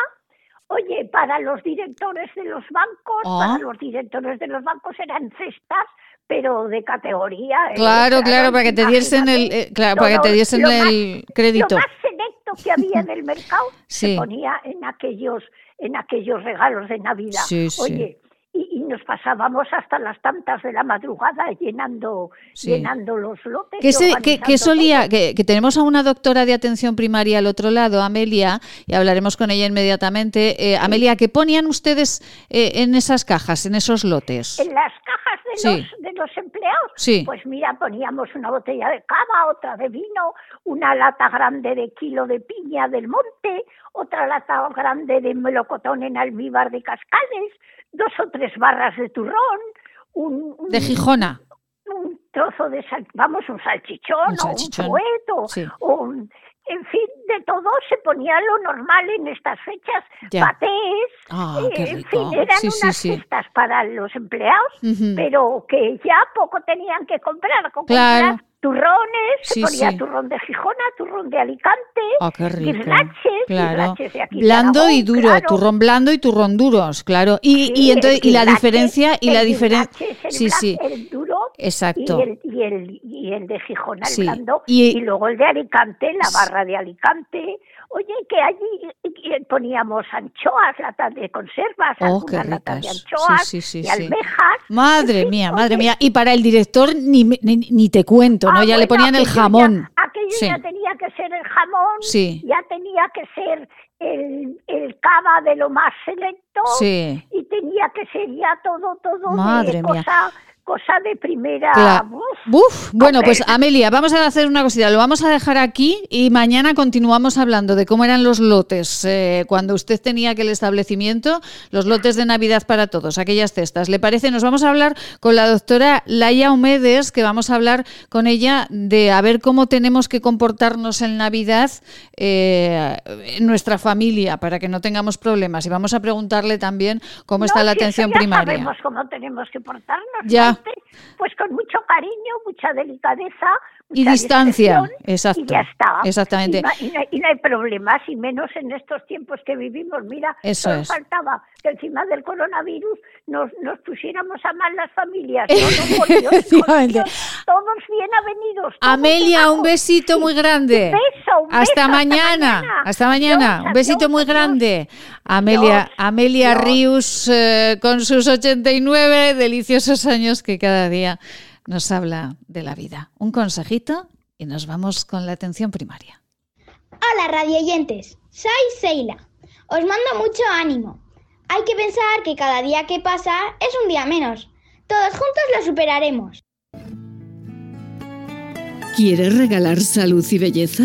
Oye, para los directores de los bancos, Ah. para los directores de los bancos eran cestas, pero de categoría. ¿eh? Claro, claro, para que te diesen el, eh, claro, para que te diesen lo más- el crédito. Lo más selecto que había en el mercado <laughs> Sí. se ponía en aquellos, en aquellos regalos de Navidad. Sí, sí. Oye, y, y nos pasábamos hasta las tantas de la madrugada llenando, Sí. llenando los lotes. ¿Qué, se- organizando qué solía? Que, que tenemos a una doctora de atención primaria al otro lado, Amelia, y hablaremos con ella inmediatamente. Eh, Amelia, ¿qué ponían ustedes eh, en esas cajas, en esos lotes? En las cajas de, Sí. los, de los empleados, Sí. pues mira, poníamos una botella de cava, otra de vino, una lata grande de kilo de piña del monte, otra lata grande de melocotón en almíbar de cascales, dos o tres barras de turrón, un, un- De Gijona. un trozo de sal, vamos, un salchichón, Un salchichón, o un fuet, o, sí. o un- en fin, de todo se ponía lo normal en estas fechas, Ya. patés, Ah, eh, en fin, eran Sí, sí, unas sí. cestas para los empleados, pero que ya poco tenían que comprar, con Claro. comprar turrones, Sí, se ponía sí. turrón de Gijona, turrón de Alicante, Ah, qué rico. guirlaches, Claro. de aquí Blando y duro, claro. turrón blando y turrón duros, claro. Y, Sí, y entonces y la diferencia y la diferencia Sí, blan- sí. el duro Exacto. y el, y el, y el de Gijona, el blando, y- y, luego el de Alicante, la barra de Alicante. Oye, que allí poníamos anchoas, latas de conservas, Oh, qué latas de anchoas, Sí, sí, sí, de sí. almejas. Madre mía, madre mía. Y para el director ni, me- ni, ni te cuento, ¿no? ah, ya le ponían el ya- jamón. aquello ya tenía que ser el jamón, Sí. ya tenía que ser el, el cava de lo más selecto, Sí. y tenía que ser ya todo, todo Madre de mía. cosa, cosa de primera. Claro. uf, Uf, bueno, pues. Amelia, vamos a hacer una cosita, lo vamos a dejar aquí y mañana continuamos hablando de cómo eran los lotes eh, cuando usted tenía aquel establecimiento, los lotes de Navidad para todos, aquellas cestas. ¿Le parece? Nos vamos a hablar con la doctora Laia Humedes, que vamos a hablar con ella de a ver cómo tenemos que comportarnos en Navidad eh, en nuestra familia para que no tengamos problemas. Y vamos a preguntarle también cómo está la si atención ya primaria. Sabemos cómo tenemos que portarnos. Ya. Pues con mucho cariño, mucha delicadeza. Y mucha distancia, discreción, exacto, Y ya está. exactamente. Y no, y no hay- y problemas, y menos en estos tiempos que vivimos. Mira, Eso es. faltaba que encima del coronavirus nos, nos pusiéramos a mal las familias. <laughs> No, por Dios, por. Dios, todos bien avenidos. todos Amelia, un besito muy grande. Un beso, un hasta, beso, mañana. Hasta mañana. Adiós, un besito adiós, muy adiós. grande. Amelia, Amelia. Rius eh, con sus 89 deliciosos años que cada día nos habla de la vida. Un consejito y nos vamos con la atención primaria. Hola radioyentes, soy Seila. Os mando mucho ánimo. Hay que pensar que cada día que pasa es un día menos. Todos juntos lo superaremos. ¿Quieres regalar salud y belleza?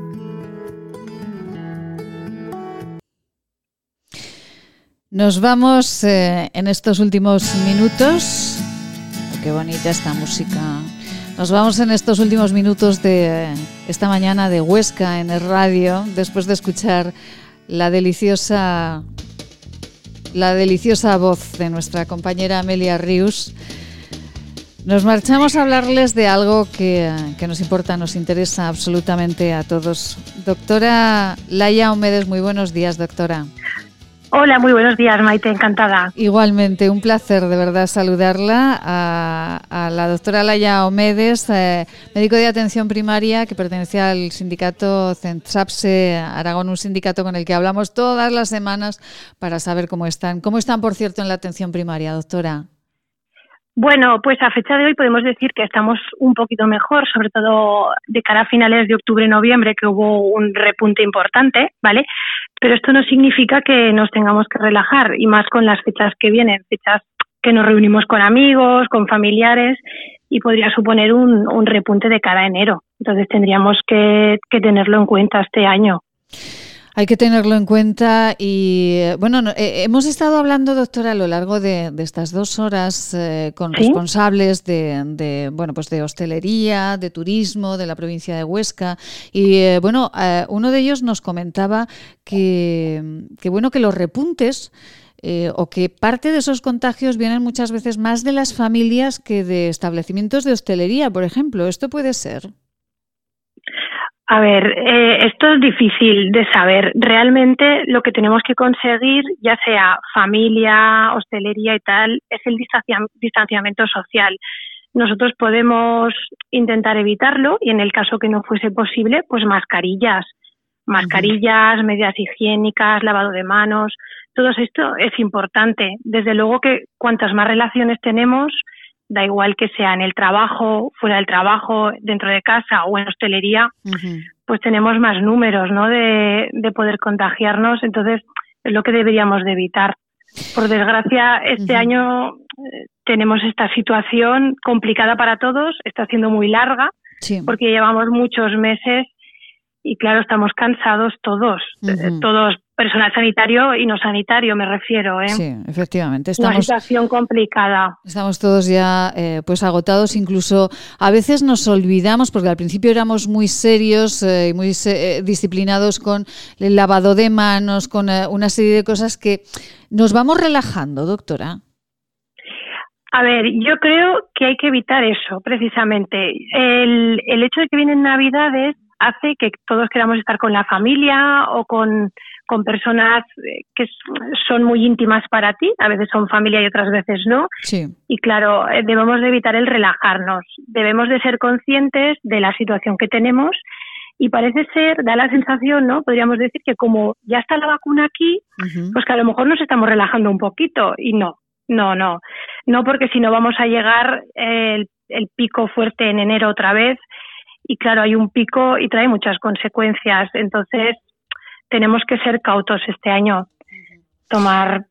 Nos vamos eh, en estos últimos minutos. Oh, qué bonita esta música. Nos vamos en estos últimos minutos de esta mañana de Huesca en el radio, después de escuchar la deliciosa, la deliciosa voz de nuestra compañera Amelia Rius. Nos marchamos a hablarles de algo que, que, nos importa, nos interesa absolutamente a todos. Doctora Laia Omedes, muy buenos días, doctora. Hola, muy buenos días, Maite, encantada. Igualmente, un placer de verdad saludarla a, la doctora Laia Omedes, eh, médico de atención primaria que pertenece al sindicato Centrapse Aragón, un sindicato con el que hablamos todas las semanas para saber cómo están. ¿Cómo están, por cierto, en la atención primaria, doctora? Bueno, pues a fecha de hoy podemos decir que estamos un poquito mejor, sobre todo de cara a finales de octubre y noviembre, que hubo un repunte importante, ¿vale? Pero esto no significa que nos tengamos que relajar, y más con las fechas que vienen, fechas que nos reunimos con amigos, con familiares, y podría suponer un, un repunte de cara a enero. Entonces tendríamos que, que tenerlo en cuenta este año. Hay que tenerlo en cuenta y bueno, eh, hemos estado hablando, doctora, a lo largo de, estas dos horas eh, con responsables de, bueno, pues de hostelería, de turismo, de la provincia de Huesca y eh, bueno, uno de ellos nos comentaba que, que bueno que los repuntes o que parte de esos contagios vienen muchas veces más de las familias que de establecimientos de hostelería, por ejemplo. ¿Esto puede ser? A ver, eh, esto es difícil de saber. Realmente lo que tenemos que conseguir, ya sea familia, hostelería y tal, es el distanciamiento social. Nosotros podemos intentar evitarlo y en el caso que no fuese posible, pues mascarillas, mascarillas, medidas higiénicas, lavado de manos, todo esto es importante. Desde luego que cuantas más relaciones tenemos, da igual que sea en el trabajo, fuera del trabajo, dentro de casa o en hostelería, pues tenemos más números ¿no? de, poder contagiarnos, entonces es lo que deberíamos de evitar. Por desgracia, este año eh, tenemos esta situación complicada para todos, está siendo muy larga, porque llevamos muchos meses y claro, estamos cansados todos, eh, todos personal sanitario y no sanitario, me refiero. ¿eh? Sí, efectivamente. Estamos, Una situación complicada. Estamos todos ya eh, pues agotados, incluso a veces nos olvidamos, porque al principio éramos muy serios eh, y muy eh, disciplinados con el lavado de manos, con una serie de cosas que nos vamos relajando, doctora. A ver, yo creo que hay que evitar eso, precisamente. El, el hecho de que vienen Navidades hace que todos queramos estar con la familia o con con personas eh, que son muy íntimas para ti, a veces son familia y otras veces no. Y claro, eh, debemos de evitar el relajarnos, debemos de ser conscientes de la situación que tenemos y parece ser, da la sensación, ¿no? Podríamos decir que como ya está la vacuna aquí, pues que a lo mejor nos estamos relajando un poquito y no, no, no, no porque si no vamos a llegar el, el pico fuerte en enero otra vez y claro, hay un pico y trae muchas consecuencias. Entonces, tenemos que ser cautos este año, tomar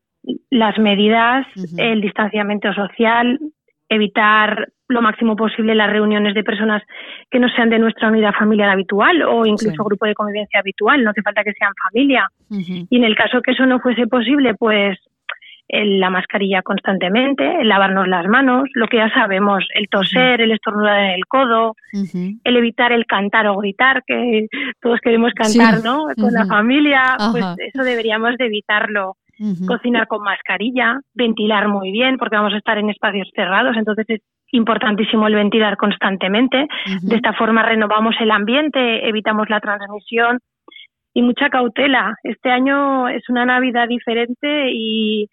las medidas, el distanciamiento social, evitar lo máximo posible las reuniones de personas que no sean de nuestra unidad familiar habitual o incluso grupo de convivencia habitual, no hace falta que sean familia. Y en el caso que eso no fuese posible, pues la mascarilla constantemente, el lavarnos las manos, lo que ya sabemos, el toser, el estornudar en el codo, el evitar el cantar o gritar, que todos queremos cantar, ¿no? <laughs> Con la familia, pues eso deberíamos de evitarlo. Cocinar con mascarilla, ventilar muy bien, porque vamos a estar en espacios cerrados, entonces es importantísimo el ventilar constantemente. De esta forma renovamos el ambiente, evitamos la transmisión y mucha cautela. Este año es una Navidad diferente y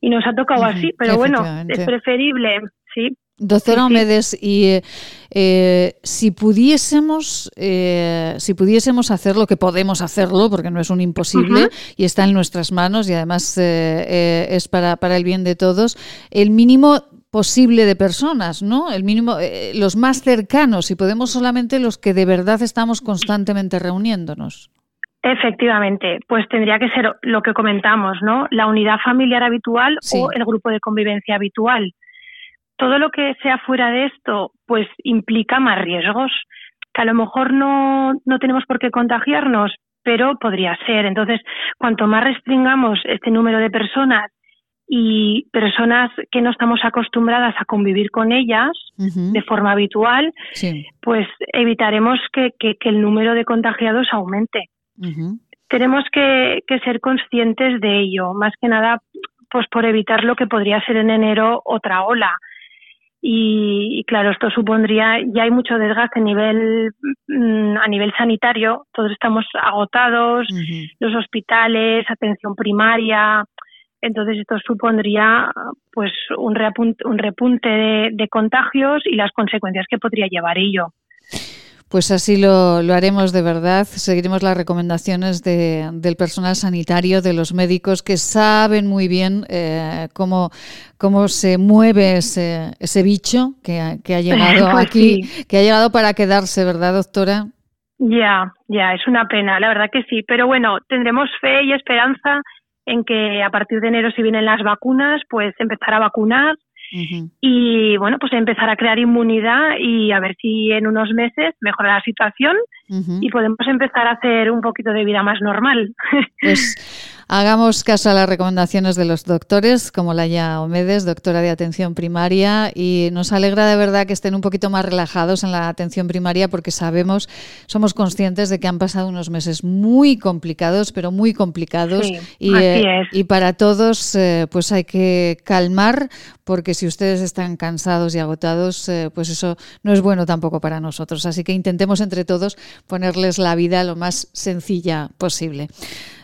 y nos ha tocado así, pero bueno, es preferible, sí. Doctora Omedes, y eh, eh, si pudiésemos, eh, si pudiésemos hacer lo que podemos hacerlo, porque no es un imposible y está en nuestras manos y además es para, para el bien de todos, el mínimo posible de personas, ¿no? El mínimo, los más cercanos y podemos solamente los que de verdad estamos constantemente reuniéndonos. Efectivamente, pues tendría que ser lo que comentamos, ¿no? La unidad familiar habitual o el grupo de convivencia habitual. Todo lo que sea fuera de esto, pues implica más riesgos, que a lo mejor no, no tenemos por qué contagiarnos, pero podría ser. Entonces, cuanto más restringamos este número de personas y personas que no estamos acostumbradas a convivir con ellas de forma habitual, pues evitaremos que, que, el número de contagiados aumente. Tenemos que, que, ser conscientes de ello, más que nada pues por evitar lo que podría ser en enero otra ola. Y, claro, esto supondría, ya hay mucho desgaste a nivel, mm, a nivel sanitario, todos estamos agotados, los hospitales, atención primaria, entonces esto supondría pues un repunte, un repunte de, contagios y las consecuencias que podría llevar ello. Pues así lo, haremos de verdad. Seguiremos las recomendaciones del personal sanitario, de los médicos que saben muy bien eh, cómo, cómo se mueve ese, ese bicho que, ha <laughs> llegado pues aquí, que ha llegado para quedarse, ¿verdad, doctora? Ya, ya, es una pena, la verdad que sí. Pero bueno, tendremos fe y esperanza en que a partir de enero, si vienen las vacunas, pues empezar a vacunar y bueno, pues empezar a crear inmunidad y a ver si en unos meses mejora la situación y podemos empezar a hacer un poquito de vida más normal. <laughs> Pues hagamos caso a las recomendaciones de los doctores, como Laia Omedes, doctora de atención primaria, y nos alegra de verdad que estén un poquito más relajados en la atención primaria porque sabemos, somos conscientes de que han pasado unos meses muy complicados, pero muy complicados y, eh, y, para todos eh, pues hay que calmar porque si ustedes están cansados y agotados, eh, pues eso no es bueno tampoco para nosotros. Así que intentemos entre todos ponerles la vida lo más sencilla posible.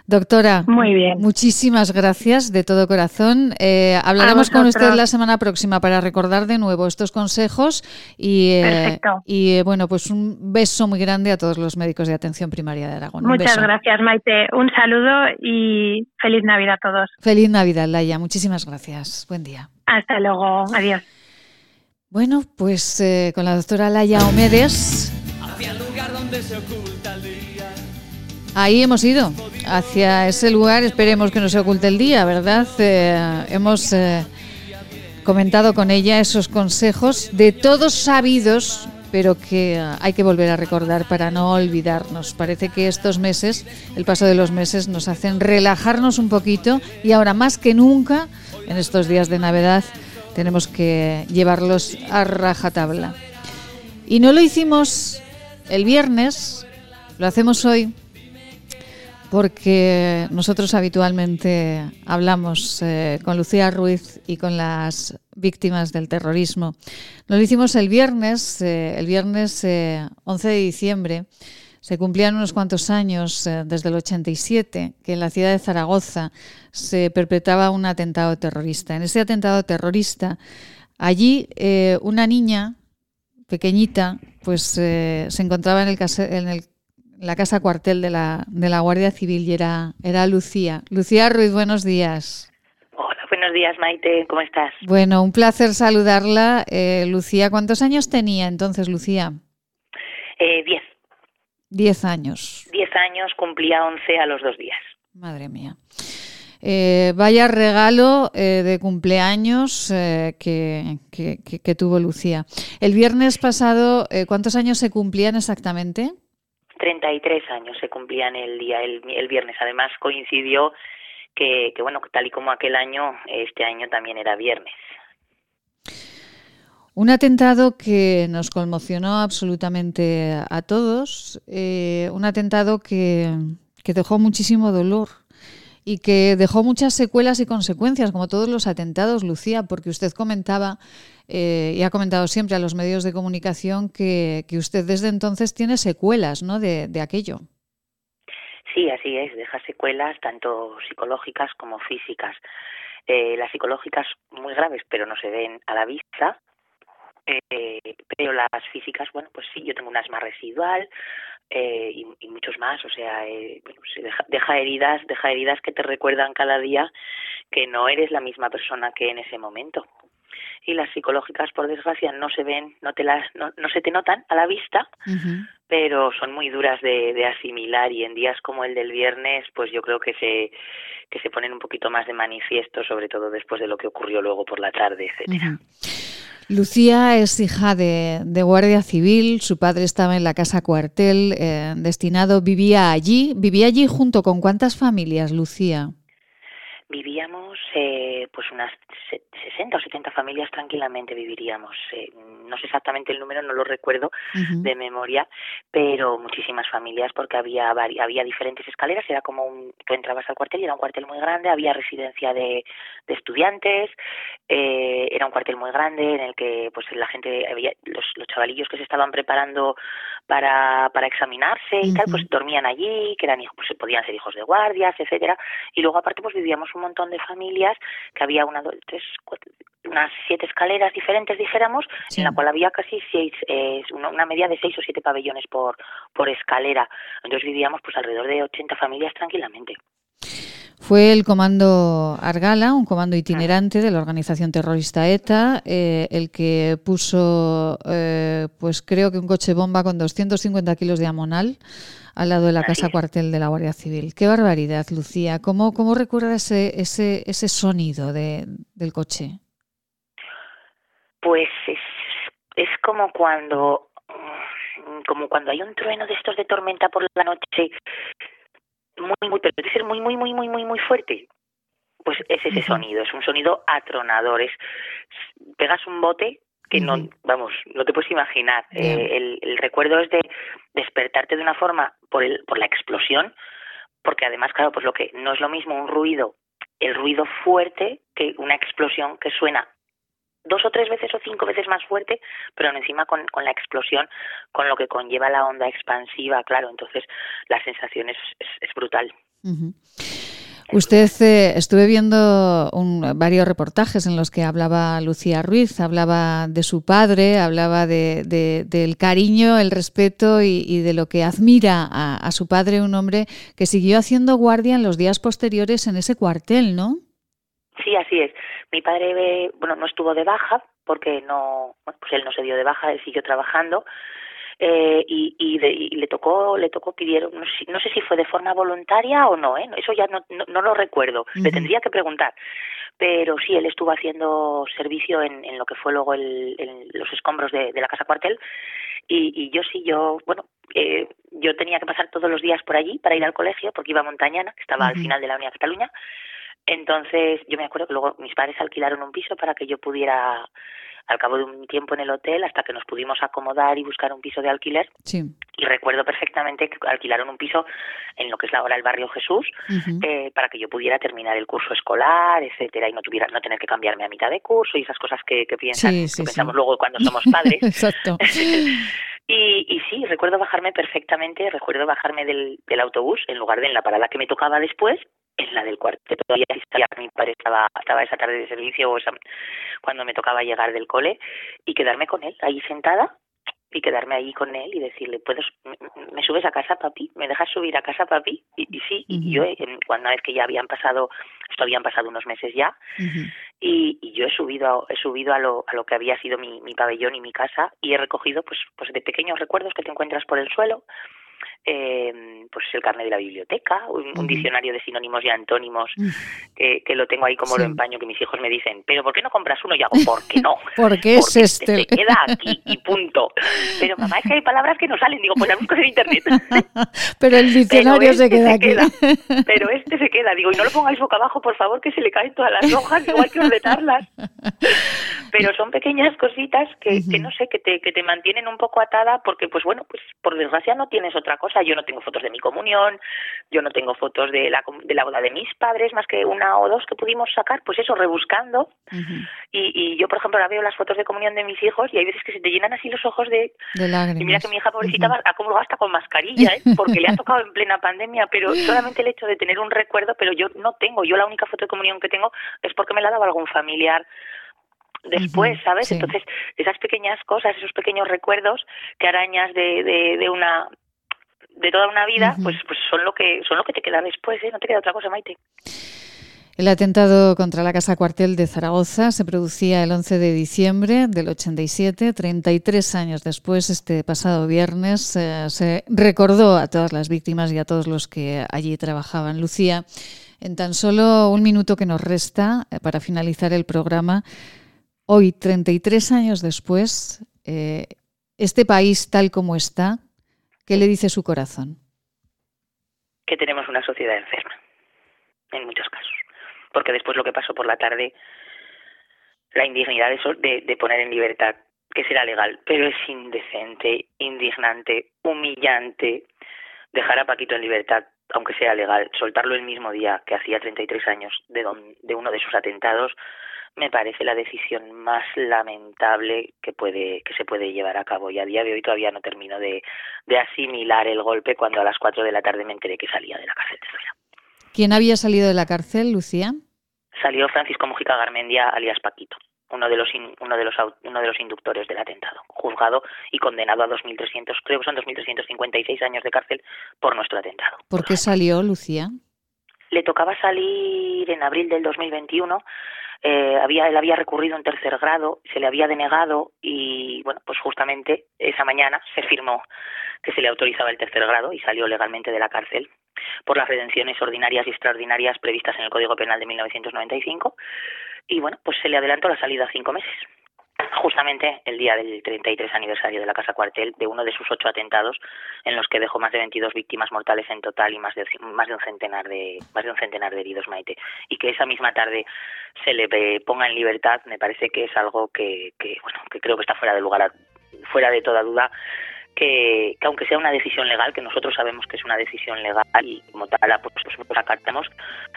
Doctora, Muy bien. muchísimas gracias de todo corazón. Eh, hablaremos con usted la semana próxima para recordar de nuevo estos consejos y, eh, y eh, bueno, pues un beso muy grande a todos los médicos de atención primaria de Aragón. Muchas gracias, Maite. Un saludo y feliz Navidad a todos. Feliz Navidad, Laia. Muchísimas gracias. Buen día. Hasta luego. Adiós. Bueno, pues con la doctora Laia Omedes. Ahí hemos ido, hacia ese lugar, esperemos que no se oculte el día, ¿verdad? Eh, hemos eh, comentado con ella esos consejos de todos sabidos, pero que hay que volver a recordar para no olvidarnos. Parece que estos meses, el paso de los meses, nos hacen relajarnos un poquito y ahora más que nunca, en estos días de Navidad, tenemos que llevarlos a rajatabla. Y no lo hicimos el viernes, lo hacemos hoy porque nosotros habitualmente hablamos eh, con Lucía Ruiz y con las víctimas del terrorismo. Lo hicimos el viernes, eh, el viernes 11 eh, de diciembre. Se cumplían unos cuantos años desde el 87 que en la ciudad de Zaragoza se perpetraba un atentado terrorista. En ese atentado terrorista, allí una niña pequeñita pues se encontraba en el, en el la casa cuartel de la, de la Guardia Civil y era, era Lucía. Lucía Ruiz, buenos días. Hola, buenos días Maite, ¿cómo estás? Bueno, un placer saludarla. Eh, Lucía, ¿cuántos años tenía entonces Lucía? Eh, diez. Diez años. Diez años, cumplía once a los dos días. Madre mía. Eh, vaya regalo de cumpleaños que, que, que, tuvo Lucía. El viernes pasado, ¿cuántos años se cumplían exactamente? 33 años se cumplían el día, el, viernes. Además coincidió que, que, bueno, tal y como aquel año, este año también era viernes. Un atentado que nos conmocionó absolutamente a todos, eh, un atentado que, que dejó muchísimo dolor y que dejó muchas secuelas y consecuencias, como todos los atentados, Lucía, porque usted comentaba eh, y ha comentado siempre a los medios de comunicación que, que usted desde entonces tiene secuelas ¿no? de, de aquello. Sí, así es, deja secuelas tanto psicológicas como físicas. Eh, las psicológicas muy graves, pero no se ven a la vista, eh, pero las físicas, bueno, pues sí, yo tengo un asma residual, eh, y, muchos más. O sea, eh, pues deja, heridas, deja heridas que te recuerdan cada día que no eres la misma persona que en ese momento. Y las psicológicas por desgracia no se ven no te las no, se te notan a la vista pero son muy duras de, de, asimilar y en días como el del viernes pues yo creo que se que se ponen un poquito más de manifiesto sobre todo después de lo que ocurrió luego por la tarde etcétera. Lucía es hija de, de, guardia civil, su padre estaba en la casa cuartel eh, destinado, vivía allí, vivía allí junto con cuántas familias, Lucía vivíamos eh, pues unas 60 o 70 familias tranquilamente viviríamos. Eh, no sé exactamente el número, no lo recuerdo de memoria, pero muchísimas familias porque había había diferentes escaleras, era como un, tú entrabas al cuartel y era un cuartel muy grande, había residencia de, de estudiantes, eh, era un cuartel muy grande en el que pues la gente, había, los, los chavalillos que se estaban preparando para, para examinarse y tal, pues dormían allí, que eran hijos, pues podían ser hijos de guardias, etcétera, y luego aparte pues vivíamos un montón de familias, que había una, tres, unas siete escaleras diferentes, dijéramos, en la cual había casi seis, eh, una media de seis o siete pabellones por, por escalera. Entonces vivíamos pues alrededor de 80 familias tranquilamente. Fue el comando Argala, un comando itinerante de la organización terrorista ETA, eh, el que puso, eh, pues creo que un coche bomba con 250 kilos de amonal al lado de la casa cuartel de la Guardia Civil. Qué barbaridad, Lucía. ¿Cómo, cómo recuerdas ese, ese, ese sonido de, del coche? Pues es, es como cuando como cuando hay un trueno de estos de tormenta por la noche muy muy pero debe ser muy muy muy muy muy muy fuerte. Pues es ese sonido es un sonido atronador es pegas un bote que no, vamos, no te puedes imaginar. Eh, el, el, recuerdo es de despertarte de una forma por, el, por la explosión, porque además, claro, pues lo que no es lo mismo un ruido, el ruido fuerte, que una explosión que suena dos o tres veces o cinco veces más fuerte, pero encima con, con la explosión, con lo que conlleva la onda expansiva, claro, entonces la sensación es, es, brutal. Usted eh, estuve viendo varios reportajes en los que hablaba Lucía Ruiz, hablaba de su padre, hablaba de, del cariño, el respeto y, de lo que admira a, su padre, un hombre que siguió haciendo guardia en los días posteriores en ese cuartel, ¿no? Sí, así es. Mi padre, bueno, no estuvo de baja porque no, pues él no se dio de baja, él siguió trabajando eh, y, y, le tocó le tocó pidieron no sé, si fue de forma voluntaria o no ¿eh? eso ya no, no, lo recuerdo le tendría que preguntar pero sí él estuvo haciendo servicio en, en lo que fue luego el, los escombros de, de, la casa cuartel y, y yo sí yo bueno eh, yo tenía que pasar todos los días por allí para ir al colegio porque iba a Montañana que estaba al final de la Unidad Cataluña entonces yo me acuerdo que luego mis padres alquilaron un piso para que yo pudiera al cabo de un tiempo en el hotel hasta que nos pudimos acomodar y buscar un piso de alquiler. Sí. Y recuerdo perfectamente que alquilaron un piso en lo que es ahora el barrio Jesús eh, para que yo pudiera terminar el curso escolar, etcétera, y no tuviera no tener que cambiarme a mitad de curso y esas cosas que, que piensan, que pensamos luego cuando somos padres. <laughs> Exacto. <laughs> Y, y sí, recuerdo bajarme perfectamente, recuerdo bajarme del, del autobús en lugar de en la parada que me tocaba después, en la del cuartel. Todavía mi padre estaba, estaba esa tarde de servicio o esa, cuando me tocaba llegar del cole y quedarme con él ahí sentada y quedarme ahí con él y decirle, ¿puedo, me, subes a casa, papi? ¿Me dejas subir a casa, papi? Y, sí, y yo, cuando vez que ya habían pasado, esto habían pasado unos meses ya, y, y, yo he subido, a, he subido a lo, a lo que había sido mi, mi pabellón y mi casa y he recogido, pues, pues de pequeños recuerdos que te encuentras por el suelo, eh, pues el carnet de la biblioteca, un, diccionario de sinónimos y antónimos que, que lo tengo ahí como lo empaño, que mis hijos me dicen, pero ¿por qué no compras uno? Y hago, ¿por qué no? <laughs> Porque es este. Se queda aquí y punto. Pero mamá, es que hay palabras que no salen, digo, pues las buscas en internet. <laughs> pero el diccionario se este queda aquí. <laughs> Pero este se queda, digo, y no lo pongáis boca abajo, por favor, que se le caen todas las hojas, igual que ordenarlas. Pero son pequeñas cositas que, que no sé, que te, que te mantienen un poco atada porque, pues bueno, pues por desgracia no tienes otra cosa yo no tengo fotos de mi comunión, yo no tengo fotos de la, de la boda de mis padres, más que una o dos que pudimos sacar, pues eso, rebuscando. y, y, yo, por ejemplo, ahora veo las fotos de comunión de mis hijos y hay veces que se te llenan así los ojos de... lágrimas. Y mira que mi hija pobrecita uh -huh. hasta con mascarilla, ¿eh? porque le ha tocado en plena pandemia, pero <laughs> solamente el hecho de tener un recuerdo, pero yo no tengo, yo la única foto de comunión que tengo es porque me la ha dado algún familiar después, ¿sabes? Entonces, esas pequeñas cosas, esos pequeños recuerdos que arañas de, de, de una de toda una vida, pues, pues son lo que son lo que te queda después, ¿eh? No te queda otra cosa, Maite. El atentado contra la Casa Cuartel de Zaragoza se producía el 11 de diciembre del 87, 33 años después, este pasado viernes, eh, se recordó a todas las víctimas y a todos los que allí trabajaban. Lucía, en tan solo un minuto que nos resta eh, para finalizar el programa, hoy, 33 años después, eh, este país tal como está, ¿qué le dice su corazón? Que tenemos una sociedad enferma, en muchos casos porque después lo que pasó por la tarde, la indignidad de, de, poner en libertad, que será legal, pero es indecente, indignante, humillante dejar a Paquito en libertad, aunque sea legal, soltarlo el mismo día que hacía 33 años de, de uno de sus atentados, me parece la decisión más lamentable que puede que se puede llevar a cabo y a día de hoy todavía no termino de, de asimilar el golpe cuando a las 4 de la tarde me enteré que salía de la cárcel de ¿Quién había salido de la cárcel, Lucía? salió Francisco Mujica Garmendia, alias Paquito, uno de los uno de los uno de los inductores del atentado, juzgado y condenado a 2.300, creo que son 2.356 años de cárcel por nuestro atentado. ¿Por qué salió, Lucía? Le tocaba salir en abril del 2021. Eh, había, él había recurrido en tercer grado, se le había denegado y, bueno, pues justamente esa mañana se firmó que se le autorizaba el tercer grado y salió legalmente de la cárcel por las redenciones ordinarias y extraordinarias previstas en el Código Penal de 1995 y bueno, pues se le adelantó la salida a cinco meses justamente el día del 33 aniversario de la Casa Cuartel, de uno de sus ocho atentados, en los que dejó más de 22 víctimas mortales en total y más de, más de un centenar de más de un centenar de heridos, Maite, y que esa misma tarde se le ponga en libertad, me parece que es algo que, que bueno, que creo que está fuera de lugar, fuera de toda duda que, aunque sea una decisión legal, que nosotros sabemos que es una decisión legal y como tal pues, nosotros acatamos,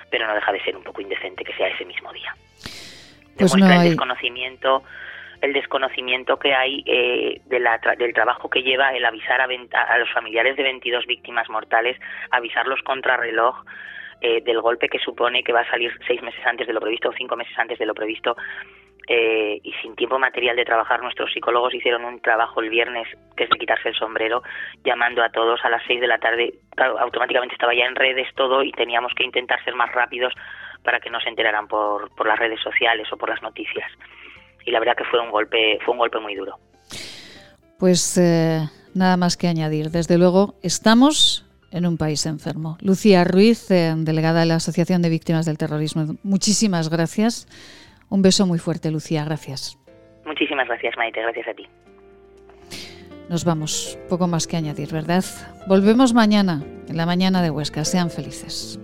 pero no deja de ser un poco indecente que sea ese mismo día. Pues Demuestra el desconocimiento el desconocimiento que hay eh, del trabajo que lleva el avisar a, a, los familiares de 22 víctimas mortales, avisarlos contrarreloj eh, del golpe que supone que va a salir seis meses antes de lo previsto o cinco meses antes de lo previsto eh, y sin tiempo material de trabajar, nuestros psicólogos hicieron un trabajo el viernes, que es de quitarse el sombrero, llamando a todos a las seis de la tarde. automáticamente estaba ya en redes todo y teníamos que intentar ser más rápidos para que no se enteraran por, por las redes sociales o por las noticias. Y la verdad que fue un golpe, fue un golpe muy duro. Pues eh, nada más que añadir. Desde luego, estamos en un país enfermo. Lucía Ruiz, eh, delegada de la Asociación de Víctimas del Terrorismo, muchísimas gracias un beso muy fuerte, Lucía, gracias. Muchísimas gracias, Maite, gracias a ti. Nos vamos, poco más que añadir, ¿verdad? Volvemos mañana, en la mañana de Huesca. Sean felices.